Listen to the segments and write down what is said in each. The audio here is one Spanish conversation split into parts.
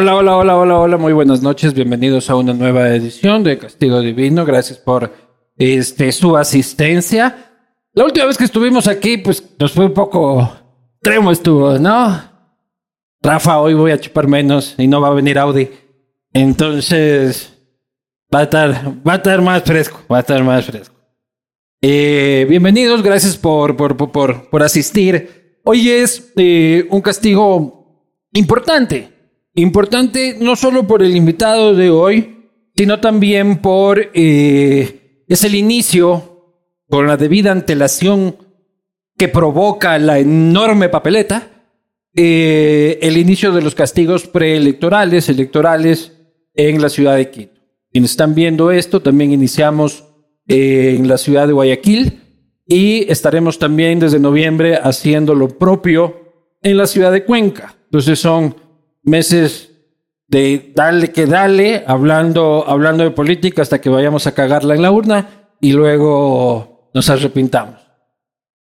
Hola, hola, hola, hola, hola, muy buenas noches, bienvenidos a una nueva edición de Castigo Divino, gracias por este, su asistencia. La última vez que estuvimos aquí, pues nos fue un poco tremo estuvo, ¿no? Rafa, hoy voy a chupar menos y no va a venir Audi. Entonces, va a estar, va a estar más fresco, va a estar más fresco. Eh, bienvenidos, gracias por, por, por, por, asistir. Hoy es eh, un castigo importante. Importante no solo por el invitado de hoy, sino también por eh, es el inicio, con la debida antelación que provoca la enorme papeleta, eh, el inicio de los castigos preelectorales, electorales en la ciudad de Quito. Quienes están viendo esto, también iniciamos eh, en la ciudad de Guayaquil y estaremos también desde noviembre haciendo lo propio en la ciudad de Cuenca. Entonces son meses de darle que dale, hablando, hablando de política hasta que vayamos a cagarla en la urna y luego nos arrepintamos.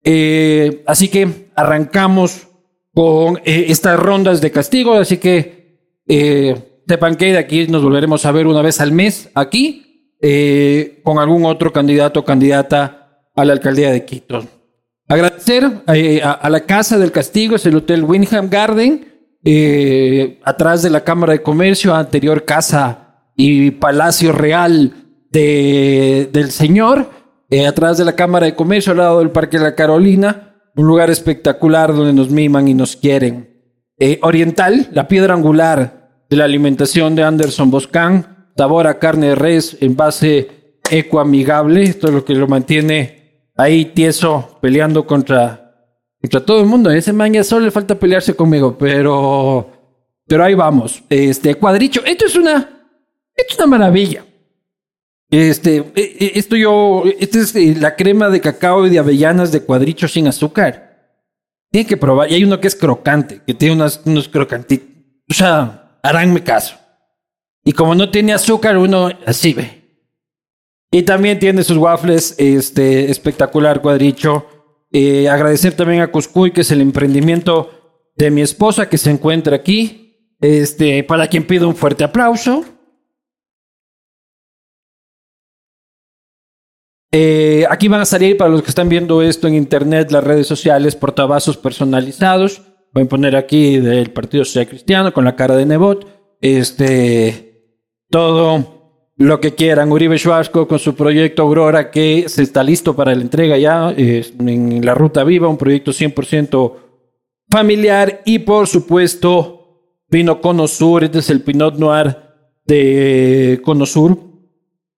Eh, así que arrancamos con eh, estas rondas de castigo, así que eh, sepan que de aquí nos volveremos a ver una vez al mes aquí eh, con algún otro candidato o candidata a la alcaldía de Quito. Agradecer a, a la Casa del Castigo, es el Hotel Winham Garden, eh, atrás de la Cámara de Comercio, anterior casa y Palacio Real de, del Señor, eh, atrás de la Cámara de Comercio, al lado del Parque de la Carolina, un lugar espectacular donde nos miman y nos quieren. Eh, Oriental, la piedra angular de la alimentación de Anderson Boscan, sabor a carne de res en base ecoamigable, esto es lo que lo mantiene ahí tieso peleando contra, contra todo el mundo. Ese man ya solo le falta pelearse conmigo, pero, pero ahí vamos. Este cuadricho, esto es una, esto es una maravilla. Este, eh, eh, esto yo, esta es eh, la crema de cacao y de avellanas de cuadricho sin azúcar. Tiene que probar. Y hay uno que es crocante, que tiene unas, unos crocantitos. O sea, haránme caso. Y como no tiene azúcar, uno así ve. Y también tiene sus waffles, este, espectacular cuadricho. Eh, agradecer también a Cuscuy, que es el emprendimiento de mi esposa, que se encuentra aquí. Este, para quien pido un fuerte aplauso. Eh, aquí van a salir para los que están viendo esto en internet, las redes sociales, portavasos personalizados. Voy a poner aquí del Partido Social Cristiano con la cara de Nebot. Este, todo lo que quieran. Uribe Schwarzko con su proyecto Aurora que se está listo para la entrega ya en la Ruta Viva, un proyecto 100% familiar y por supuesto vino Conosur, este es el Pinot Noir de Conosur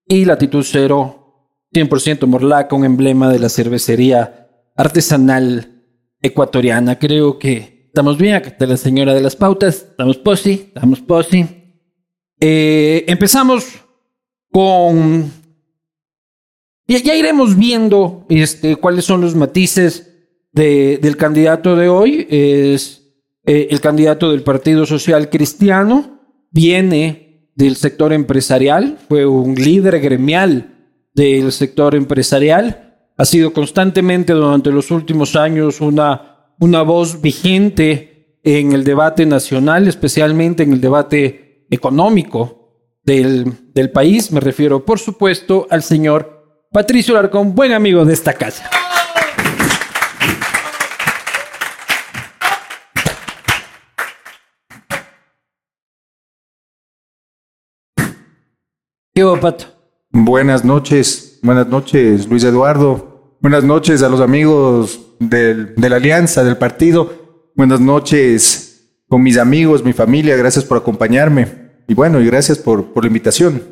y Latitud Cero 100% Morlaca, un emblema de la cervecería artesanal ecuatoriana. Creo que estamos bien, acá está la señora de las pautas, estamos posi, estamos posi. Eh, empezamos con... Ya, iremos viendo este, cuáles son los matices de- del candidato de hoy. Es eh, el candidato del Partido Social Cristiano, viene del sector empresarial, fue un líder gremial del sector empresarial. Ha sido constantemente durante los últimos años una, una voz vigente en el debate nacional, especialmente en el debate económico del, del país. Me refiero, por supuesto, al señor Patricio Larcón, buen amigo de esta casa. ¿Qué hubo, Pato? Buenas noches, buenas noches Luis Eduardo, buenas noches a los amigos del- de la alianza, del partido, buenas noches con mis amigos, mi familia, gracias por acompañarme y bueno, y gracias por, por la invitación.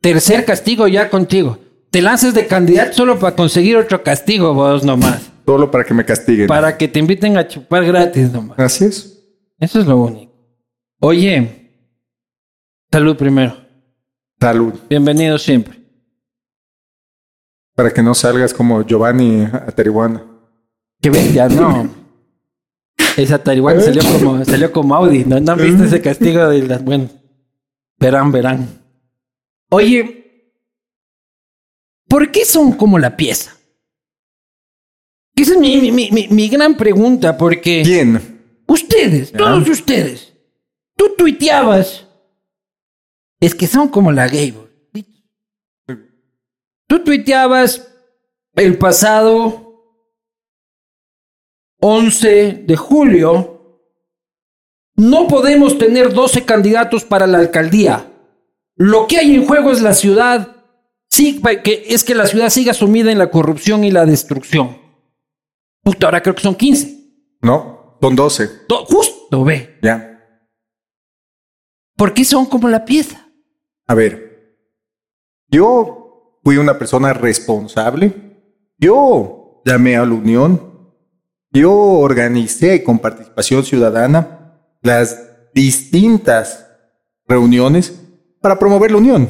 Tercer castigo ya contigo. Te lances de candidato solo para conseguir otro castigo, vos nomás. Solo para que me castiguen. Para que te inviten a chupar gratis nomás. Así es. Eso es lo único. Oye, salud primero. Salud. Bienvenido siempre. Para que no salgas como Giovanni a Tarihuana. Qué bestia, no. Esa Taiwán salió como, salió como Audi. ¿No, ¿No han visto ese castigo de las... Bueno, verán, verán. Oye, ¿por qué son como la pieza? Esa es mi, mi- mi- mi- mi gran pregunta, porque ¿Quién? ustedes, todos ustedes, tú tuiteabas, es que son como la Gable. Tú tuiteabas el pasado 11 de julio, no podemos tener 12 candidatos para la alcaldía. Lo que hay en juego es la ciudad, sí, que es que la ciudad siga sumida en la corrupción y la destrucción. Puta, ahora creo que son 15. No, son 12. To- Justo, ve. Ya. ¿Por qué son como la pieza? A ver, yo fui una persona responsable. Yo llamé a la Unión. Yo organicé con participación ciudadana las distintas reuniones para promover la Unión.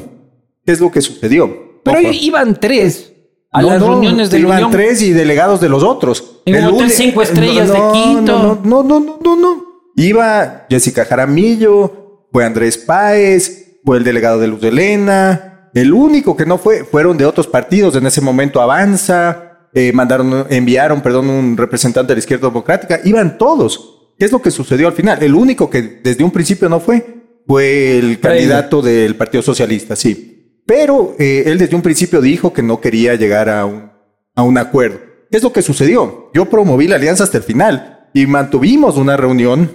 ¿Qué es lo que sucedió? Pero Ojo. iban tres a No, las no, reuniones de la iban Unión. tres y delegados de los otros. En un El hotel uni- cinco estrellas de Quito. No, no, no, no, no, no. Iba Jessica Jaramillo, fue Andrés Páez, fue el delegado de Luz de Elena. El único que no fue, fueron de otros partidos. En ese momento Avanza, eh, mandaron, enviaron, perdón, un representante de la izquierda democrática. Iban todos. ¿Qué es lo que sucedió al final? El único que desde un principio no fue, fue el candidato del Partido Socialista, sí. Pero eh, él desde un principio dijo que no quería llegar a un, a un acuerdo. ¿Qué es lo que sucedió? Yo promoví la alianza hasta el final y mantuvimos una reunión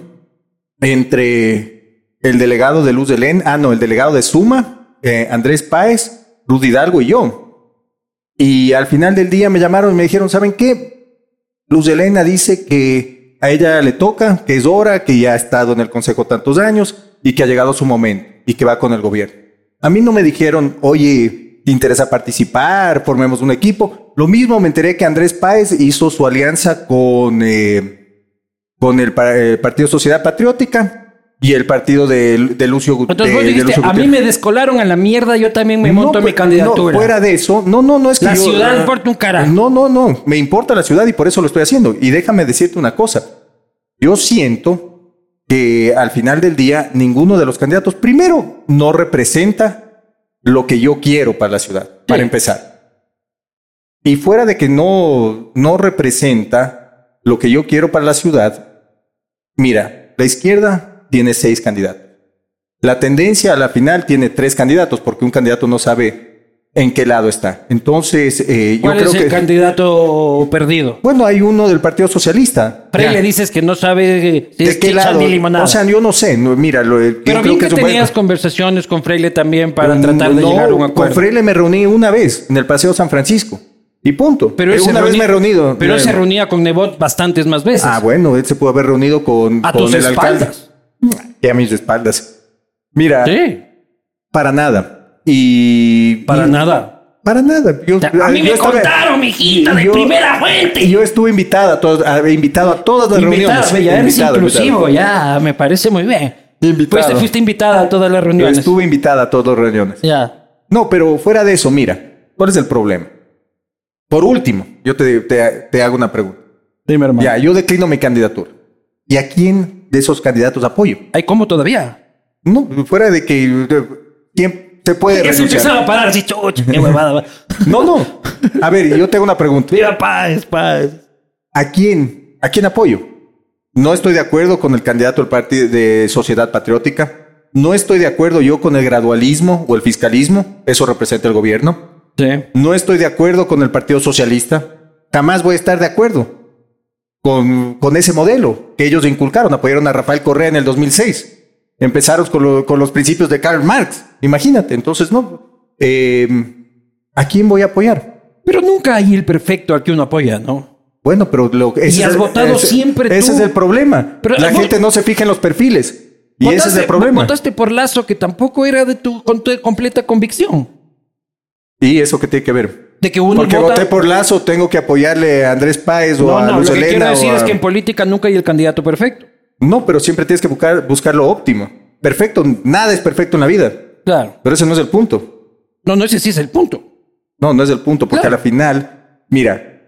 entre el delegado de Luz de Len, ah, no, el delegado de Suma, eh, Andrés Páez, Rudy Hidalgo y yo. Y al final del día me llamaron y me dijeron, ¿saben qué? Luz de Elena dice que a ella le toca, que es hora, que ya ha estado en el consejo tantos años y que ha llegado su momento y que va con el gobierno. A mí no me dijeron, oye, ¿te interesa participar? Formemos un equipo. Lo mismo me enteré que Andrés Páez hizo su alianza con, eh, con el, eh, Partido Sociedad Patriótica y el partido de, de Lucio Entonces de- vos de dijiste, Lucio a mí me descolaron a la mierda, yo también me monto No, mi candidatura. No, fuera de eso, no, no, no es que La yo- ciudad importa un carajo. No, no, no, me importa la ciudad y por eso lo estoy haciendo. Y déjame decirte una cosa. Yo siento que al final del día ninguno de los candidatos, primero, no representa lo que yo quiero para la ciudad, para empezar. Y fuera de que no, no representa lo que yo quiero para la ciudad, mira, la izquierda tiene seis candidatos. La tendencia a la final tiene tres candidatos, porque un candidato no sabe en qué lado está. Entonces, eh, yo ¿Cuál creo es el que... candidato perdido? Bueno, hay uno del Partido Socialista. Ya. le dices que no sabe eh, si ¿De es qué lado? ni limonada. O sea, yo no sé. no, mira, lo, yo Pero creo que, buen- tenías conversaciones con Freile también para Mm, tratar de no, llegar a un Con acuerdo. Freile me reuní una vez en el Paseo San Francisco. Y punto. pero él una vez reunía- me he reunido. Pero él se reunía con Nebot bastantes más veces. Ah, bueno, él se pudo haber reunido con, a con tus el alcalde. Y a mis espaldas. Mira, Sí, para nada. Y. para nada. Para nada. Yo- A mí yo me estaba- contaron, mijita, de yo- primera fuente. Y yo estuve invitada a todos, a- invitado a todas las Invitada, reuniones. ya eres Invitado, inclusivo, invitado. ya, me parece muy bien. Invitado. Fuiste, fuiste invitada a todas las Yo reuniones. estuve invitada a todas las reuniones. Ya. No, pero fuera de eso, mira, ¿cuál es el problema? Por último, yo te, te- te hago una pregunta. Dime, hermano. Ya, yo declino mi candidatura. ¿Y a quién de esos candidatos apoyo? ¿Hay cómo todavía? No, fuera de que quién se puede Ya se empezaba a parar así, chucha, qué huevada. va. No, no. A ver, yo tengo una pregunta. Viva paz, paz. ¿A quién? ¿A quién apoyo? No estoy de acuerdo con el candidato del partido de Sociedad Patriótica. No estoy de acuerdo yo con el gradualismo o el fiscalismo. Eso representa el gobierno. Sí. No estoy de acuerdo con el Partido Socialista. Jamás voy a estar de acuerdo con, con ese modelo que ellos inculcaron. Apoyaron a Rafael Correa en el 2006. Empezaron con, lo- con los principios de Karl Marx. Imagínate. Entonces, no. Eh, ¿A quién voy a apoyar? Pero nunca hay el perfecto al que uno apoya, ¿no? Bueno, pero lo ese Y has es votado ese- siempre Ese tú. es el problema. Pero, La gente no se fija en los perfiles. Y ese es el problema. Votaste por Lazo, que tampoco era de tu, con tu completa convicción. ¿Y eso qué tiene que ver? De que uno Porque vota- voté por Lazo, tengo que apoyarle a Andrés Páez o No, a no, Luz lo que Helena quiero decir a- es que en política nunca hay el candidato perfecto. No, pero siempre tienes que buscar, buscar lo óptimo. Perfecto, nada es perfecto en la vida. Claro. Pero ese no es el punto. No, no, ese sí es el punto. No, no es el punto, porque Claro. a la final, mira,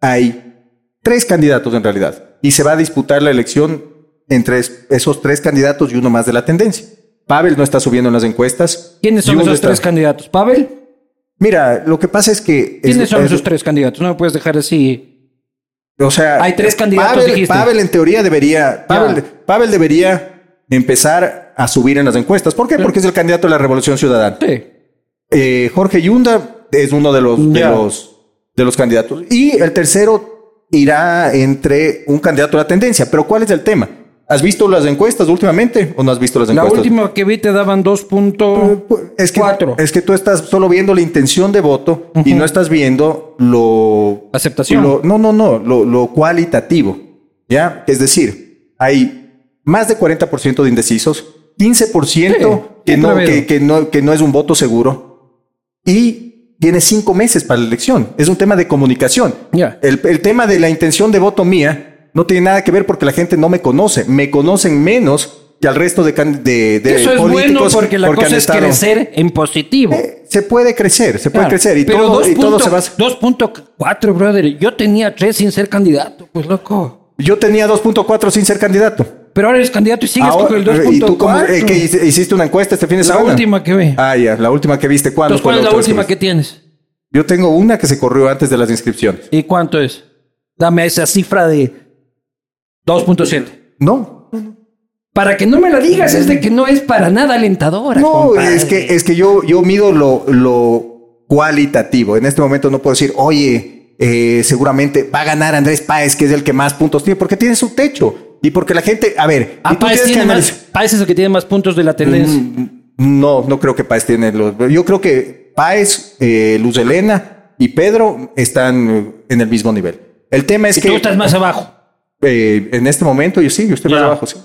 hay tres candidatos en realidad. Y se va a disputar la elección entre es- esos tres candidatos y uno más de la tendencia. Pavel no está subiendo en las encuestas. ¿Quiénes son esos está- tres candidatos? ¿Pavel? Mira, lo que pasa es que... es- ¿Quiénes son es- esos tres candidatos? No me puedes dejar así. O sea, Hay tres candidatos, Pavel, dijiste. Pavel en teoría debería, Pavel. Pavel debería empezar a subir en las encuestas. ¿Por qué? Porque es el candidato de la Revolución Ciudadana. Sí. Eh, Jorge Yunda es uno de los, de los de los candidatos. Y el tercero irá entre un candidato a la tendencia. Pero ¿cuál es el tema? ¿Has visto las encuestas últimamente o no has visto las La encuestas? última que vi te daban 2.4. Es que, es que tú estás solo viendo la intención de voto y no estás viendo lo... Aceptación. lo- no, no, no, lo, lo cualitativo. ¿Ya? Es decir, hay más de 40% de indecisos, 15% Sí, que, no, que, que no, que no es un voto seguro y tiene cinco meses para la elección. Es un tema de comunicación. Ya. El, el tema de la intención de voto mía no tiene nada que ver porque la gente no me conoce. Me conocen menos que al resto de, de, de Eso es bueno porque la han cosa es estado- crecer en positivo. Eh, Se puede crecer, se puede Claro, crecer y pero todo, y todo se basa. 2.4, brother. Yo tenía 3 sin ser candidato. Pues loco. Yo tenía 2.4 sin ser candidato. Pero ahora eres candidato y sigues Ahora- con el 2.4. ¿Y tú cómo, eh, que hiciste una encuesta este fin de La semana? última que vi. Ah, ya, la última que viste. ¿Cuándo Entonces, ¿cuál es la última que tienes? Yo tengo una que se corrió antes de las inscripciones. ¿Y cuánto es? Dame esa cifra de 2.7. No, Para que no me la digas, es de que no es para nada alentadora. no, compadre. es que, es que yo, yo mido lo, lo cualitativo. En este momento no puedo decir, oye, eh, seguramente va a ganar Andrés Páez, que es el que más puntos tiene, porque tiene su techo. Y porque la gente, a ver, Ah, y tú Páez, tienes que tiene más, Páez es el que tiene más puntos de la tendencia. Mm, No, no creo que Páez tiene los. Yo creo que Páez, eh, Luz Helena y Pedro están en el mismo nivel. El tema es y que tú estás más abajo. Eh, en este momento yo sí, yo estoy más Ya. abajo, sí.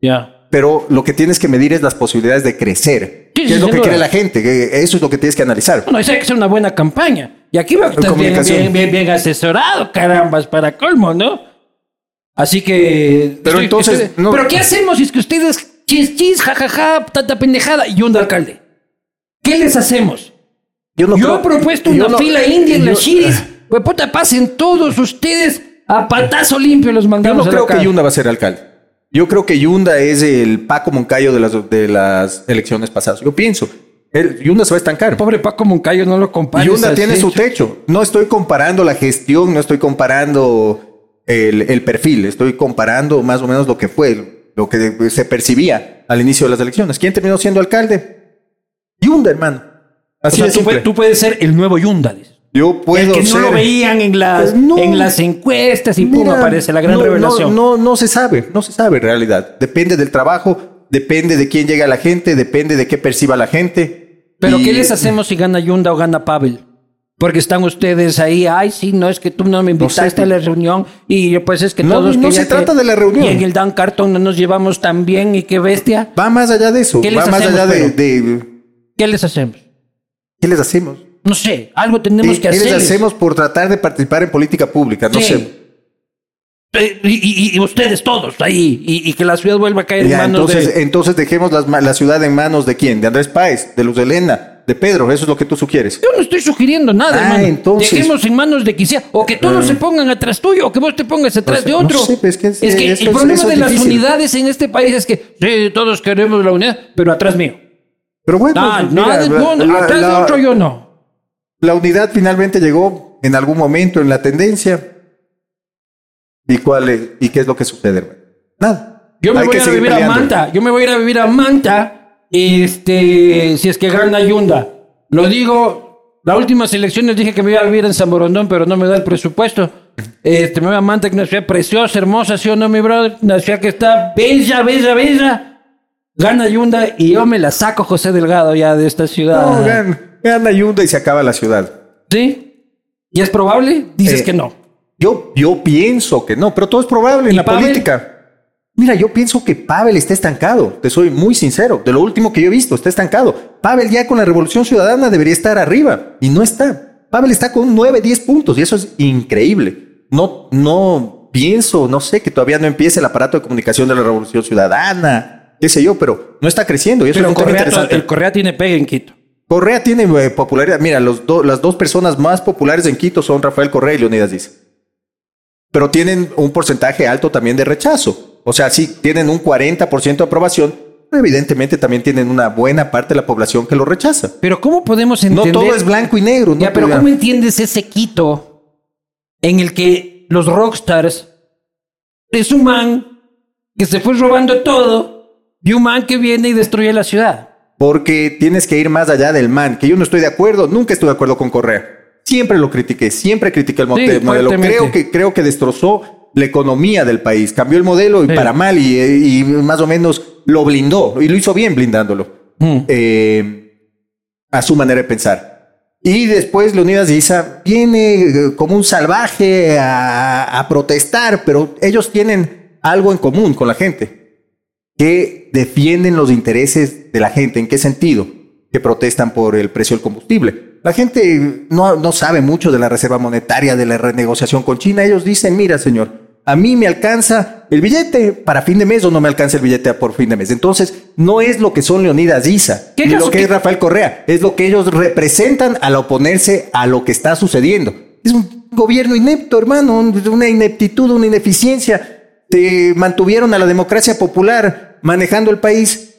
Ya. Pero lo que tienes que medir es las posibilidades de crecer. Sí, ¿Qué sí, es lo que duda. quiere la gente? Que Eso es lo que tienes que analizar. Bueno, eso hay que hacer una buena campaña. Y aquí veo que estás bien, bien, bien, bien asesorado, carambas, para colmo, ¿no? Así que... Pero entonces, no- ¿Pero qué hacemos si es que ustedes chis, chis, jajaja, tanta pendejada y un alcalde? ¿Qué les hacemos? Yo no Yo creo- he propuesto yo una no- fila india en las chiris. Pues puta, pasen todos ustedes a patazo limpio los Yo mandamos no a la creo que. Yunda va a ser alcalde. Yo creo que Yunda es el Paco Moncayo de las, de las elecciones pasadas. Yo pienso, el, Yunda se va a estancar. Pobre Paco Moncayo, no lo compares. Yunda tiene su techo. No estoy comparando la gestión, no estoy comparando el, el perfil, estoy comparando más o menos lo que fue, lo que se percibía al inicio de las elecciones. ¿Quién terminó siendo alcalde? Yunda, hermano. O Así sea, de tú, tú puedes ser el nuevo Yunda, dices. Yo puedo el que ser... no lo veían en las, Pues no. en las encuestas y pum, aparece la gran no, revelación. No, no, no se sabe, no se sabe en realidad. Depende del trabajo, depende de quién llega a la gente, depende de qué perciba la gente. Pero Y- ¿qué les hacemos si gana Yunda o gana Pavel? Porque están ustedes ahí, ay, sí, no, es que tú no me invitaste sé. a la reunión y pues es que No, todos... no se trata de la reunión. Y en el Dan Carton no nos llevamos tan bien y qué bestia. Va más allá de eso, ¿Qué les va más allá de- ¿Qué les hacemos? ¿Qué les hacemos? No sé, algo tenemos ¿Qué, que qué les hacer. hacemos por tratar de participar en política pública? No Sí. sé. Eh, Y, y- y ustedes todos ahí, y, y que la ciudad vuelva a caer Ya, en manos entonces, de... entonces dejemos ma- la ciudad en manos de quién? De Andrés Páez, de Luz Helena, de Pedro. Eso es lo que tú sugieres. Yo no estoy sugiriendo nada, Ah, hermano. entonces- Dejemos en manos de quien sea. O que todos se pongan atrás tuyo, o que vos te pongas atrás de no otro. sé, pues, es que es- es que eso el problema de las unidades en este país es que sí, todos queremos la unidad, pero atrás mío. Pero bueno, No, no, mira, no, la- atrás la- de otro yo no. La unidad finalmente llegó en algún momento en la tendencia. ¿Y cuál es- y qué es lo que sucede, hermano? Nada. Yo me Hay voy a ir a seguir vivir a. Manta. Yo me voy a ir a vivir a Manta. Este, si es que gana Yunda. Lo digo, las últimas elecciones dije que me iba a vivir en San Borondón, pero no me da el presupuesto. Este, me voy a Manta, que es una ciudad preciosa, hermosa, ¿sí o no, mi brother? Una ciudad que está bella, bella, bella. Gana Yunda y yo me la saco, José Delgado, ya de esta ciudad. No, gana, Yunda y se acaba la ciudad. ¿Sí? ¿Y es probable? Dices Eh, que no. Yo, yo pienso que no, pero todo es probable en ¿Y la Pavel? política. Mira, yo pienso que Pavel está estancado. Te soy muy sincero. De lo último que yo he visto, está estancado. Pavel ya con la Revolución Ciudadana debería estar arriba y no está. Pavel está con 9, 10 puntos y eso es increíble. No, no pienso, no sé, que todavía no empiece el aparato de comunicación de la Revolución Ciudadana, qué sé yo, pero no está creciendo y eso Pero es un tema Correa, interesante. el Correa tiene pegue en Quito. Correa tiene eh, popularidad. Mira, los do- las dos personas más populares en Quito son Rafael Correa y Leonidas Dice. Pero tienen un porcentaje alto también de rechazo. O sea, sí, tienen un 40% de aprobación, evidentemente también tienen una buena parte de la población que lo rechaza. Pero ¿cómo podemos No entender? todo es blanco y negro. ¿no? Ya, pero ¿cómo entiendes ese quito en el que los rockstars es un man que se fue robando todo y un man que viene y destruye la ciudad? Porque tienes que ir más allá del man, que yo no estoy de acuerdo, nunca estuve de acuerdo con Correa. Siempre lo critiqué, siempre critiqué el Sí, modelo. Creo que, creo que destrozó la economía del país, cambió el modelo y Sí. para mal y, y más o menos lo blindó y lo hizo bien blindándolo Mm. eh, a su manera de pensar. Y después Leonidas Issa viene eh, como un salvaje a, a protestar, pero ellos tienen algo en común con la gente que defienden los intereses de la gente. ¿En qué sentido? Que protestan por el precio del combustible. La gente no, no sabe mucho de la reserva monetaria, de la renegociación con China. Ellos dicen, mira, señor, a mí me alcanza el billete para fin de mes o no me alcanza el billete por fin de mes. Entonces, no es lo que son Leonidas ¿Qué ni lo que que- es Rafael Correa, es lo que ellos representan al oponerse a lo que está sucediendo. Es un gobierno inepto, hermano, una ineptitud, una ineficiencia. Te mantuvieron a la democracia popular manejando el país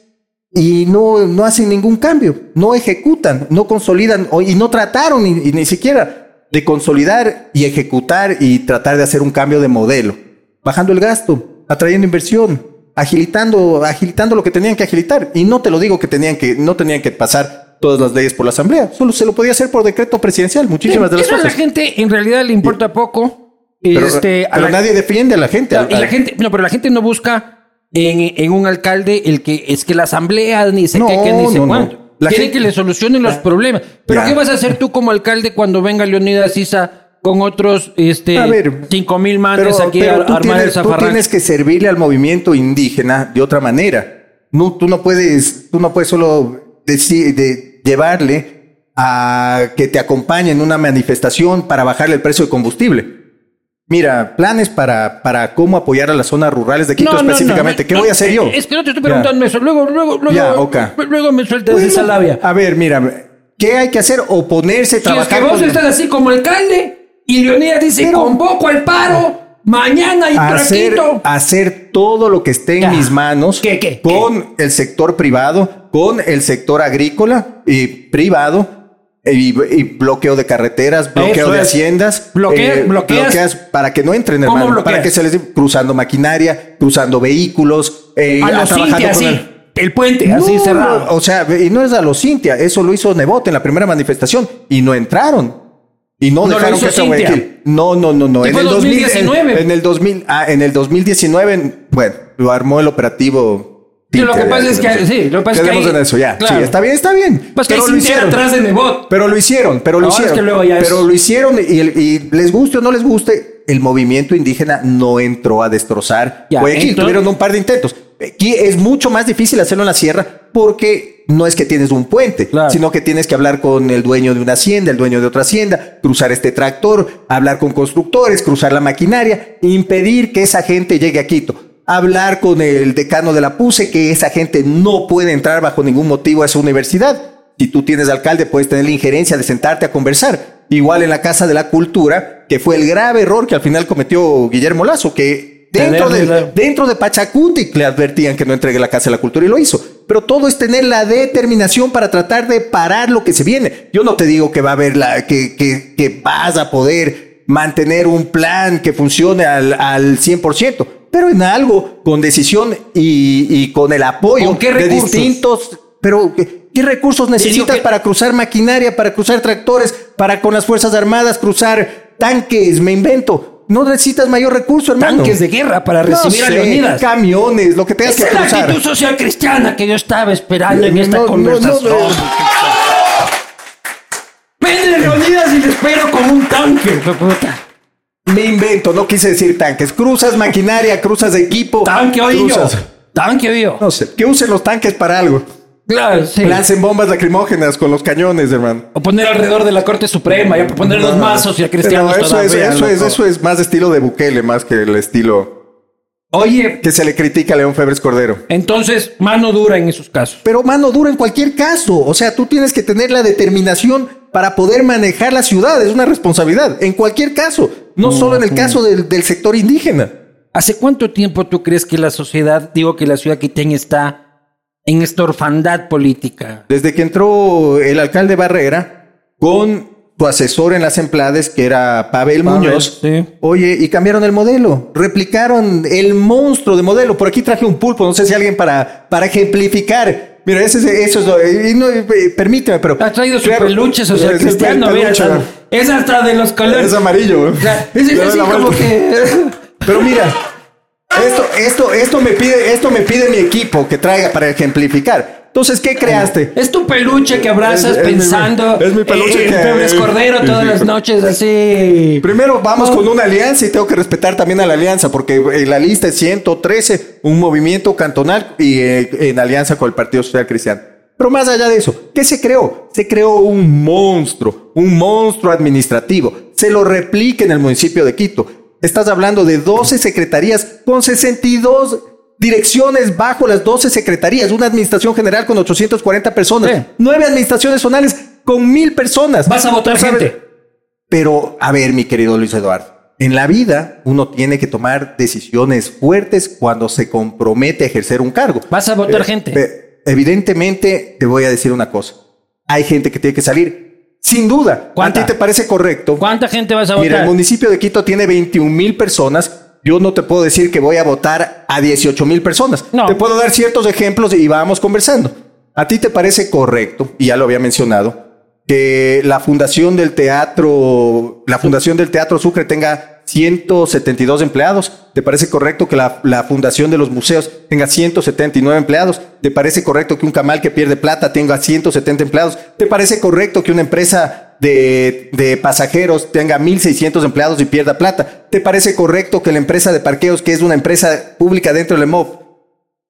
y no, no hacen ningún cambio, no ejecutan, no consolidan y no trataron ni, ni siquiera de consolidar y ejecutar y tratar de hacer un cambio de modelo, bajando el gasto, atrayendo inversión, agilitando, agilitando lo que tenían que agilitar. Y no te lo digo que tenían que, no tenían que pasar todas las leyes por la asamblea, solo se lo podía hacer por decreto presidencial, muchísimas de las Eso a la cosas. gente en realidad le importa poco. Pero, este, a pero la- nadie defiende a la gente. y la gente, no, pero la gente no busca en, en un alcalde el que es que la asamblea ni sé No, qué, qué, ni sé no, no. cuánto. La Quieren gente- que le solucionen los Ah, problemas. Pero ya. ¿qué vas a hacer tú como alcalde cuando venga Leonidas Issa con otros este A ver, cinco mil manes Pero, aquí pero a tú, armar el tienes, tú zafarrancho? tienes que servirle al movimiento indígena de otra manera. No, tú no puedes, tú no puedes solo decir, de llevarle a que te acompañe en una manifestación para bajarle el precio de combustible. Mira, planes para, para cómo apoyar a las zonas rurales de Quito No, no, no, específicamente. no, ¿Qué voy a hacer yo? Es que no te estoy preguntando eso. Luego, luego, luego, Ya, luego me sueltas Bueno, esa labia. A ver, mira, ¿qué hay que hacer? Oponerse, Si es que trabajar vos con- estás así como alcalde y Leonidas dice Pero- convoco al paro mañana y hacer, traquito. hacer todo lo que esté en Ya. mis manos ¿Qué, qué, con el sector privado, con el sector agrícola y privado. Y, y bloqueo de carreteras, bloqueo Eso de es. haciendas, Bloquea- bloqueas- para que no entren, ¿Cómo hermano, para que se les cruzando maquinaria, cruzando vehículos, eh, a los Cintia, así. el- El puente, así No, cerrado. no, o sea, y no es a los Cintia, eso lo hizo Nebot en la primera manifestación y no entraron. Y no, dejaron que se. Guayaquil. No, no, no, no. En el 2000, 2019. En, en el 2000, ah, en el 2019, bueno, lo armó el operativo. Sí, lo que pasa es que- sí, lo que pasa es que en eso, ya. claro. Sí, está bien, está bien. Pues que pero lo hicieron. atrás de Nebot. Pero lo hicieron, pero lo Ahora es hicieron. que luego ya es- Pero lo hicieron y, les guste o no les guste, el movimiento indígena no entró a destrozar Ya, Guayaquil. entonces- Tuvieron un par de intentos. Aquí es mucho más difícil hacerlo en la sierra porque no es que tienes un puente, Claro. sino que tienes que hablar con el dueño de una hacienda, el dueño de otra hacienda, cruzar este tractor, hablar con constructores, cruzar la maquinaria, impedir que esa gente llegue a Quito. Hablar con el decano de la PUSE que esa gente no puede entrar bajo ningún motivo a esa universidad. Si tú tienes alcalde, puedes tener la injerencia de sentarte a conversar. Igual en la Casa de la Cultura, que fue el grave error que al final cometió Guillermo Lazo, que dentro, de, la- dentro de Pachacuti le advertían que no entregue la Casa de la Cultura y lo hizo. Pero todo es tener la determinación para tratar de parar lo que se viene. Yo no te digo que va a haber la, que, que, que vas a poder mantener un plan que funcione al, al 100%, pero en algo con decisión y, y con el apoyo ¿Con qué de recursos? distintos. Pero, ¿qué, qué recursos necesitas que- para cruzar maquinaria, para cruzar tractores, para con las Fuerzas Armadas cruzar tanques? Me invento. No necesitas mayor recurso, hermano. Tanques de guerra para No recibir a sé, Leonidas. camiones, lo que tengas que es la cruzar. actitud social cristiana que yo estaba esperando en No, esta no, no, conversación. no. Leonidas y le espero como un tanque, puta. Me invento, no quise decir tanques. Cruzas maquinaria, cruzas equipo. Tanque oí yo. cruzas. Tanque oí yo. No sé, que usen los tanques para algo. Claro, sí. Lancen bombas lacrimógenas con los cañones, hermano. O poner alrededor de la Corte Suprema, ya poner los mazos y a cristianos eso, es, eso, es, eso es más estilo de Bukele, más que el estilo Oye, que se le critica a León Febres Cordero. entonces, mano dura en esos casos. Pero mano dura en cualquier caso. O sea, tú tienes que tener la determinación para poder manejar la ciudad. Es una responsabilidad. En cualquier caso. No solo en el caso del, del sector indígena. ¿Hace cuánto tiempo tú crees que la sociedad, digo que la ciudad quiteña está en esta orfandad política? Desde que entró el alcalde Barrera con tu asesor en las Emplades, que era Pavel, Pavel, Muñoz. sí. Oye, y cambiaron el modelo. Replicaron el monstruo de modelo. Por aquí traje un pulpo, no sé si alguien para, para ejemplificar. Mira, ese, es- eso es lo- y no, eh, permíteme, pero. Ha traído su Claro, peluche social es el cristiano, mira, es hasta de los colores. Es amarillo. O sea, es, es así como vuelta. que... Pero mira, esto, esto, esto me pide, esto me pide mi equipo que traiga para ejemplificar. Entonces, ¿qué creaste? Es tu peluche que abrazas Es- es mi- pensando es mi peluche en que- Pebres Cordero todas las noches así. Primero vamos No. con una alianza y tengo que respetar también a la alianza porque en la lista es 113, un movimiento cantonal y eh, en alianza con el Partido Social Cristiano. Pero más allá de eso, ¿qué se creó? Se creó un monstruo, un monstruo administrativo. Se lo replica en el municipio de Quito. Estás hablando de 12 secretarías con 62 direcciones bajo las 12 secretarías, una administración general con 840 personas, Sí. nueve administraciones zonales con mil personas. Vas a votar gente. pero, a ver, mi querido Luis Eduardo, en la vida uno tiene que tomar decisiones fuertes cuando se compromete a ejercer un cargo. Vas a votar Eh, gente. eh, evidentemente, te voy a decir una cosa. Hay gente que tiene que salir. Sin duda. ¿Cuánta? ¿A ti te parece correcto? ¿Cuánta gente vas a votar? Mira, el municipio de Quito tiene 21 mil personas. Yo no te puedo decir que voy a votar a 18 mil personas. No. Te puedo dar ciertos ejemplos y vamos conversando. ¿A ti te parece correcto, y ya lo había mencionado, que la fundación del teatro, la fundación del Teatro Sucre tenga 172 empleados? ¿Te parece correcto que la, la fundación de los museos tenga 179 empleados? ¿Te parece correcto que un camal que pierde plata tenga 170 empleados? ¿Te parece correcto que una empresa de, de pasajeros tenga 1.600 empleados y pierda plata? ¿Te parece correcto que la empresa de parqueos, que es una empresa pública dentro del EMOV,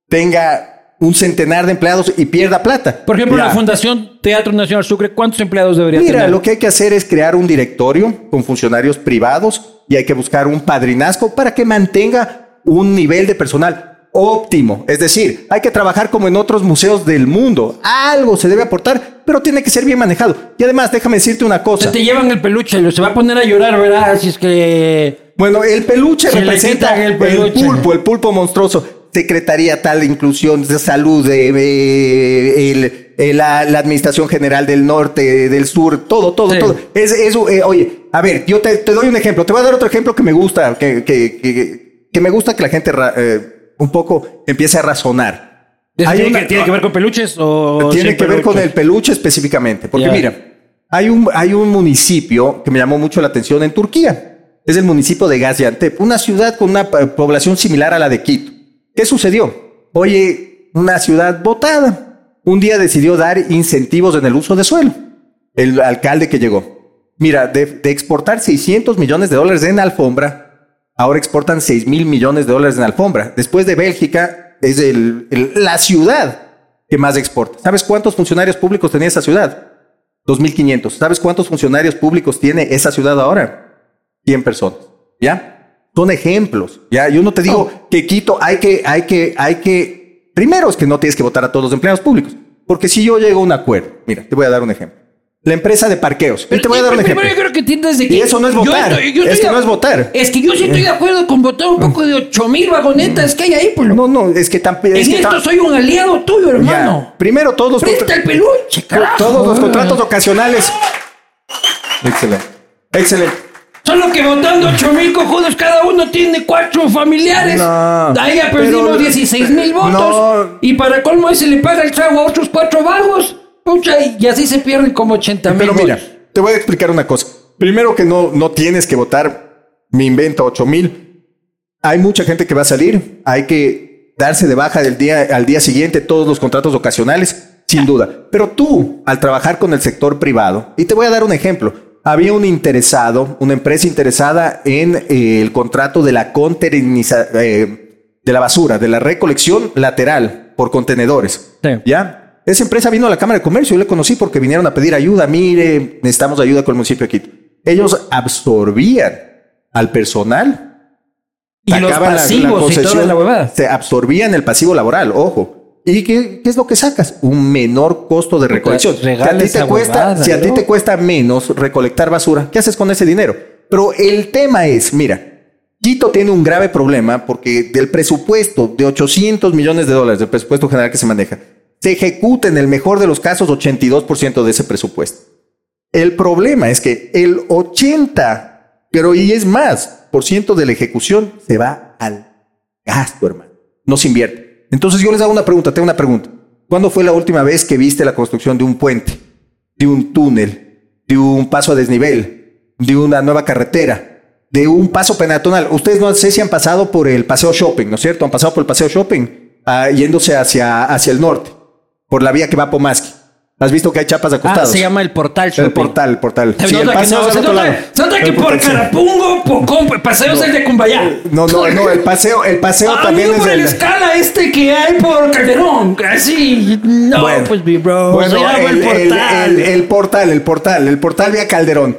tenga un centenar de empleados y pierda plata? Por ejemplo, Ya. la Fundación Teatro Nacional Sucre, ¿cuántos empleados debería Mira, tener? lo que hay que hacer es crear un directorio con funcionarios privados y hay que buscar un padrinazgo para que mantenga un nivel de personal óptimo. Es decir, hay que trabajar como en otros museos del mundo. Algo se debe aportar, pero tiene que ser bien manejado. Y además, déjame decirte una Se cosa. te llevan el peluche, lo- se va a poner a llorar, ¿verdad? Así es que... Bueno, el peluche Se representa el el, pulpo, el pulpo monstruoso. Secretaría tal de inclusión, de salud, de, eh, el- eh, la, la administración general del norte, del sur, todo, todo, Sí. todo. Es, es, eh, oye, a ver, yo te, te doy un ejemplo. Te voy a dar otro ejemplo que me gusta, que, que, que, que me gusta que la gente eh, un poco empiece a razonar. Hay ¿Tiene, una- que, tiene que ver con peluches o...? tiene que ver con el peluche específicamente. Porque mira, hay un, hay un municipio que me llamó mucho la atención en Turquía. Es el municipio de Gaziantep, una ciudad con una población similar a la de Quito. ¿Qué sucedió? Oye, una ciudad votada. Un día decidió dar incentivos en el uso de suelo. El alcalde que llegó. Mira, de, de exportar 600 millones de dólares en alfombra, ahora exportan 6 mil millones de dólares en alfombra. Después de Bélgica, es el- el- la ciudad que más exporta. ¿Sabes cuántos funcionarios públicos tenía esa ciudad? 2.500. ¿Sabes cuántos funcionarios públicos tiene esa ciudad ahora? 100 personas. ¿Ya? Son ejemplos. ¿Ya? Yo no te digo que Quito hay que, hay que, hay que... Primero es que no tienes que votar a todos los empleados públicos. Porque si yo llego a un acuerdo, mira, te voy a dar un ejemplo. La empresa de parqueos. Y te voy a dar un Primero, ejemplo. yo creo que tienes de que... Y eso no es yo votar. estoy- yo Es estoy que de- no es votar. Es que yo sí estoy de acuerdo con votar un poco de 8000 vagonetas que hay ahí, por lo No, no, es que tampoco... En esto soy un aliado tuyo, hermano. Primero todos los... Presta contra- el peluche, carajo. Todos los contratos ocasionales. Excelente. Excelente. Solo que votando 8000 cojudos, cada uno tiene cuatro familiares. No, Ahí ya pero- perdimos 16 mil votos. No. Y para colmo ese le paga el trago a otros cuatro vagos. Pucha, y así se pierden como 80 mil Pero mira, te voy a explicar una cosa. Primero que no, no tienes que votar, me invento 8 mil. Hay mucha gente que va a salir. Hay que darse de baja del día, al día siguiente todos los contratos ocasionales, sin duda. Pero tú, al trabajar con el sector privado, y te voy a dar un ejemplo. Había un interesado, una empresa interesada en eh, el contrato de la conteriniza- eh, de la basura, de la recolección lateral por contenedores. Sí. ¿Ya? Esa empresa vino a la Cámara de Comercio, yo le conocí porque vinieron a pedir ayuda. Mire, necesitamos ayuda con el municipio de Quito. Ellos absorbían al personal. Y los sacaban la- la pasivos y toda la huevada. Se absorbían el pasivo laboral, ojo. ¿Y qué, qué es lo que sacas? Un menor costo de recolección. Si a ti te cuesta, huevada, si a ti te cuesta menos recolectar basura, ¿qué haces con ese dinero? Pero el tema es, mira, Quito tiene un grave problema porque del presupuesto de 800 millones de dólares, del presupuesto general que se maneja, se ejecuta en el mejor de los casos 82% de ese presupuesto. El problema es que el 80, pero y es más, por ciento de la ejecución se va al gasto, hermano. No se invierte. Entonces yo les hago una pregunta, tengo una pregunta. ¿Cuándo fue la última vez que viste la construcción de un puente, de un túnel, de un paso a desnivel, de una nueva carretera, de un paso peatonal? Ustedes no sé si han pasado por el paseo shopping, ¿no es cierto? Han pasado por el paseo shopping ah, yéndose hacia, hacia el norte, por la vía que va a Pomaski. ¿Has visto que hay chapas Ah, acostados? se llama el portal el shopping. portal, el portal. Se Sí, el paseo no, es otro lado. nota que El por. Carapungo, po- com- paseos es de Cumbayá. No, no, no, el paseo, el paseo Ah, también es por el el... escala este que hay por Calderón. Así. No, Bueno, pues mi bro. Bueno, se llama el, el, el- portal. el- el portal, el portal, el portal vía Calderón.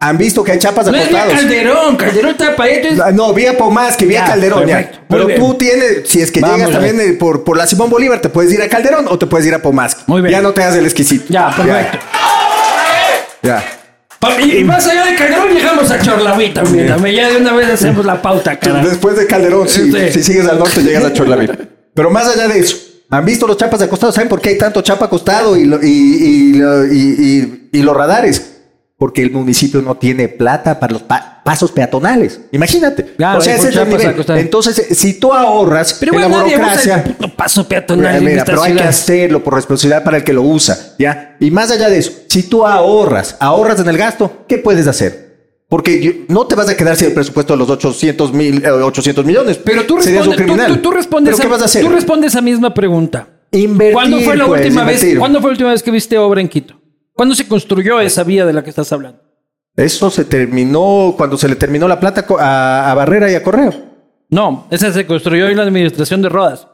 ¿Han visto que hay chapas no es? Calderón. Calderón está para esto. es- No, vía Pomás, que vía Calderón. perfecto, Pero bien. tú tienes, si es que Vamos llegas también eh, por, por la Simón Bolívar, te puedes ir a Calderón o te puedes ir a Pomás. Muy bien. Ya no te hagas el exquisito. Ya, perfecto. Ya. Y, y más allá de Calderón llegamos a Chorlaví también. también. Ya de una vez hacemos la pauta, cara. Después de Calderón, si, Sí. si sigues al norte, llegas a Chorlaví. Pero más allá de eso, ¿han visto los chapas acostados? ¿Saben por qué hay tanto chapa acostado y, lo- y- y- y los radares? Porque el municipio no tiene plata para los pa- pasos peatonales. Imagínate. Claro, o sea, hay ese es el nivel. Entonces, eh, si tú ahorras Pero en la bueno, usa burocracia... el puto paso peatonal Mira, pero hay que hacerlo por responsabilidad para el que lo usa, ¿ya? Y más allá de eso, si tú ahorras, ahorras en el gasto, ¿qué puedes hacer? Porque no te vas a quedar sin el presupuesto de los 800 mil, eh, 800 millones. Pero tú respondes, un tú, criminal. tú- tú respondes ¿Pero qué vas a hacer? Tú respondes esa misma pregunta. Invertir, ¿Cuándo fue la pues, última vez? invertir. ¿Cuándo fue la última vez que viste obra en Quito? ¿Cuándo se construyó esa vía de la que estás hablando? Eso se terminó cuando se le terminó la plata a, a Barrera y a Correo. No, esa se construyó en la administración de Rodas.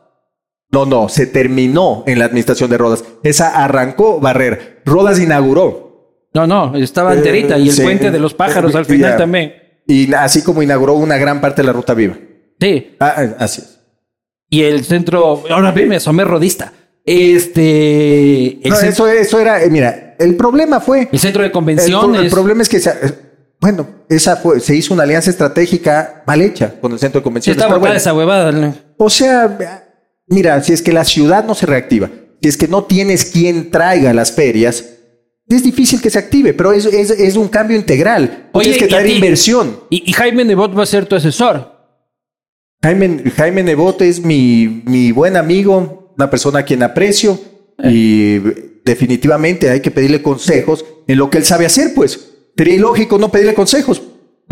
No, no, se terminó en la administración de Rodas. Esa arrancó Barrera. Rodas inauguró. No, no, estaba Eh, enterita. Y el sí. puente de los pájaros al final Ya. también. Y así como inauguró una gran parte de la Ruta Viva. Sí. Ah, ah, así es. Y el centro. Ahora bien, me asomé rodista. Este. No, eso, eso era, eh, mira, el problema fue... el centro de convenciones. el problema es que, se, eh, bueno, esa fue, se hizo una alianza estratégica mal hecha con el centro de convenciones. está bueno. esa huevada. ¿no? O sea, mira, si es que la ciudad no se reactiva, si es que no tienes quien traiga las ferias, es difícil que se active, pero es, es, es un cambio integral. Oye, tienes que y traer ti- inversión. Y, y Jaime Nebot va a ser tu asesor. Jaime, Jaime Nebot es mi, mi buen amigo, una persona a quien aprecio y definitivamente hay que pedirle consejos en lo que él sabe hacer, pues. Sería ilógico no pedirle consejos.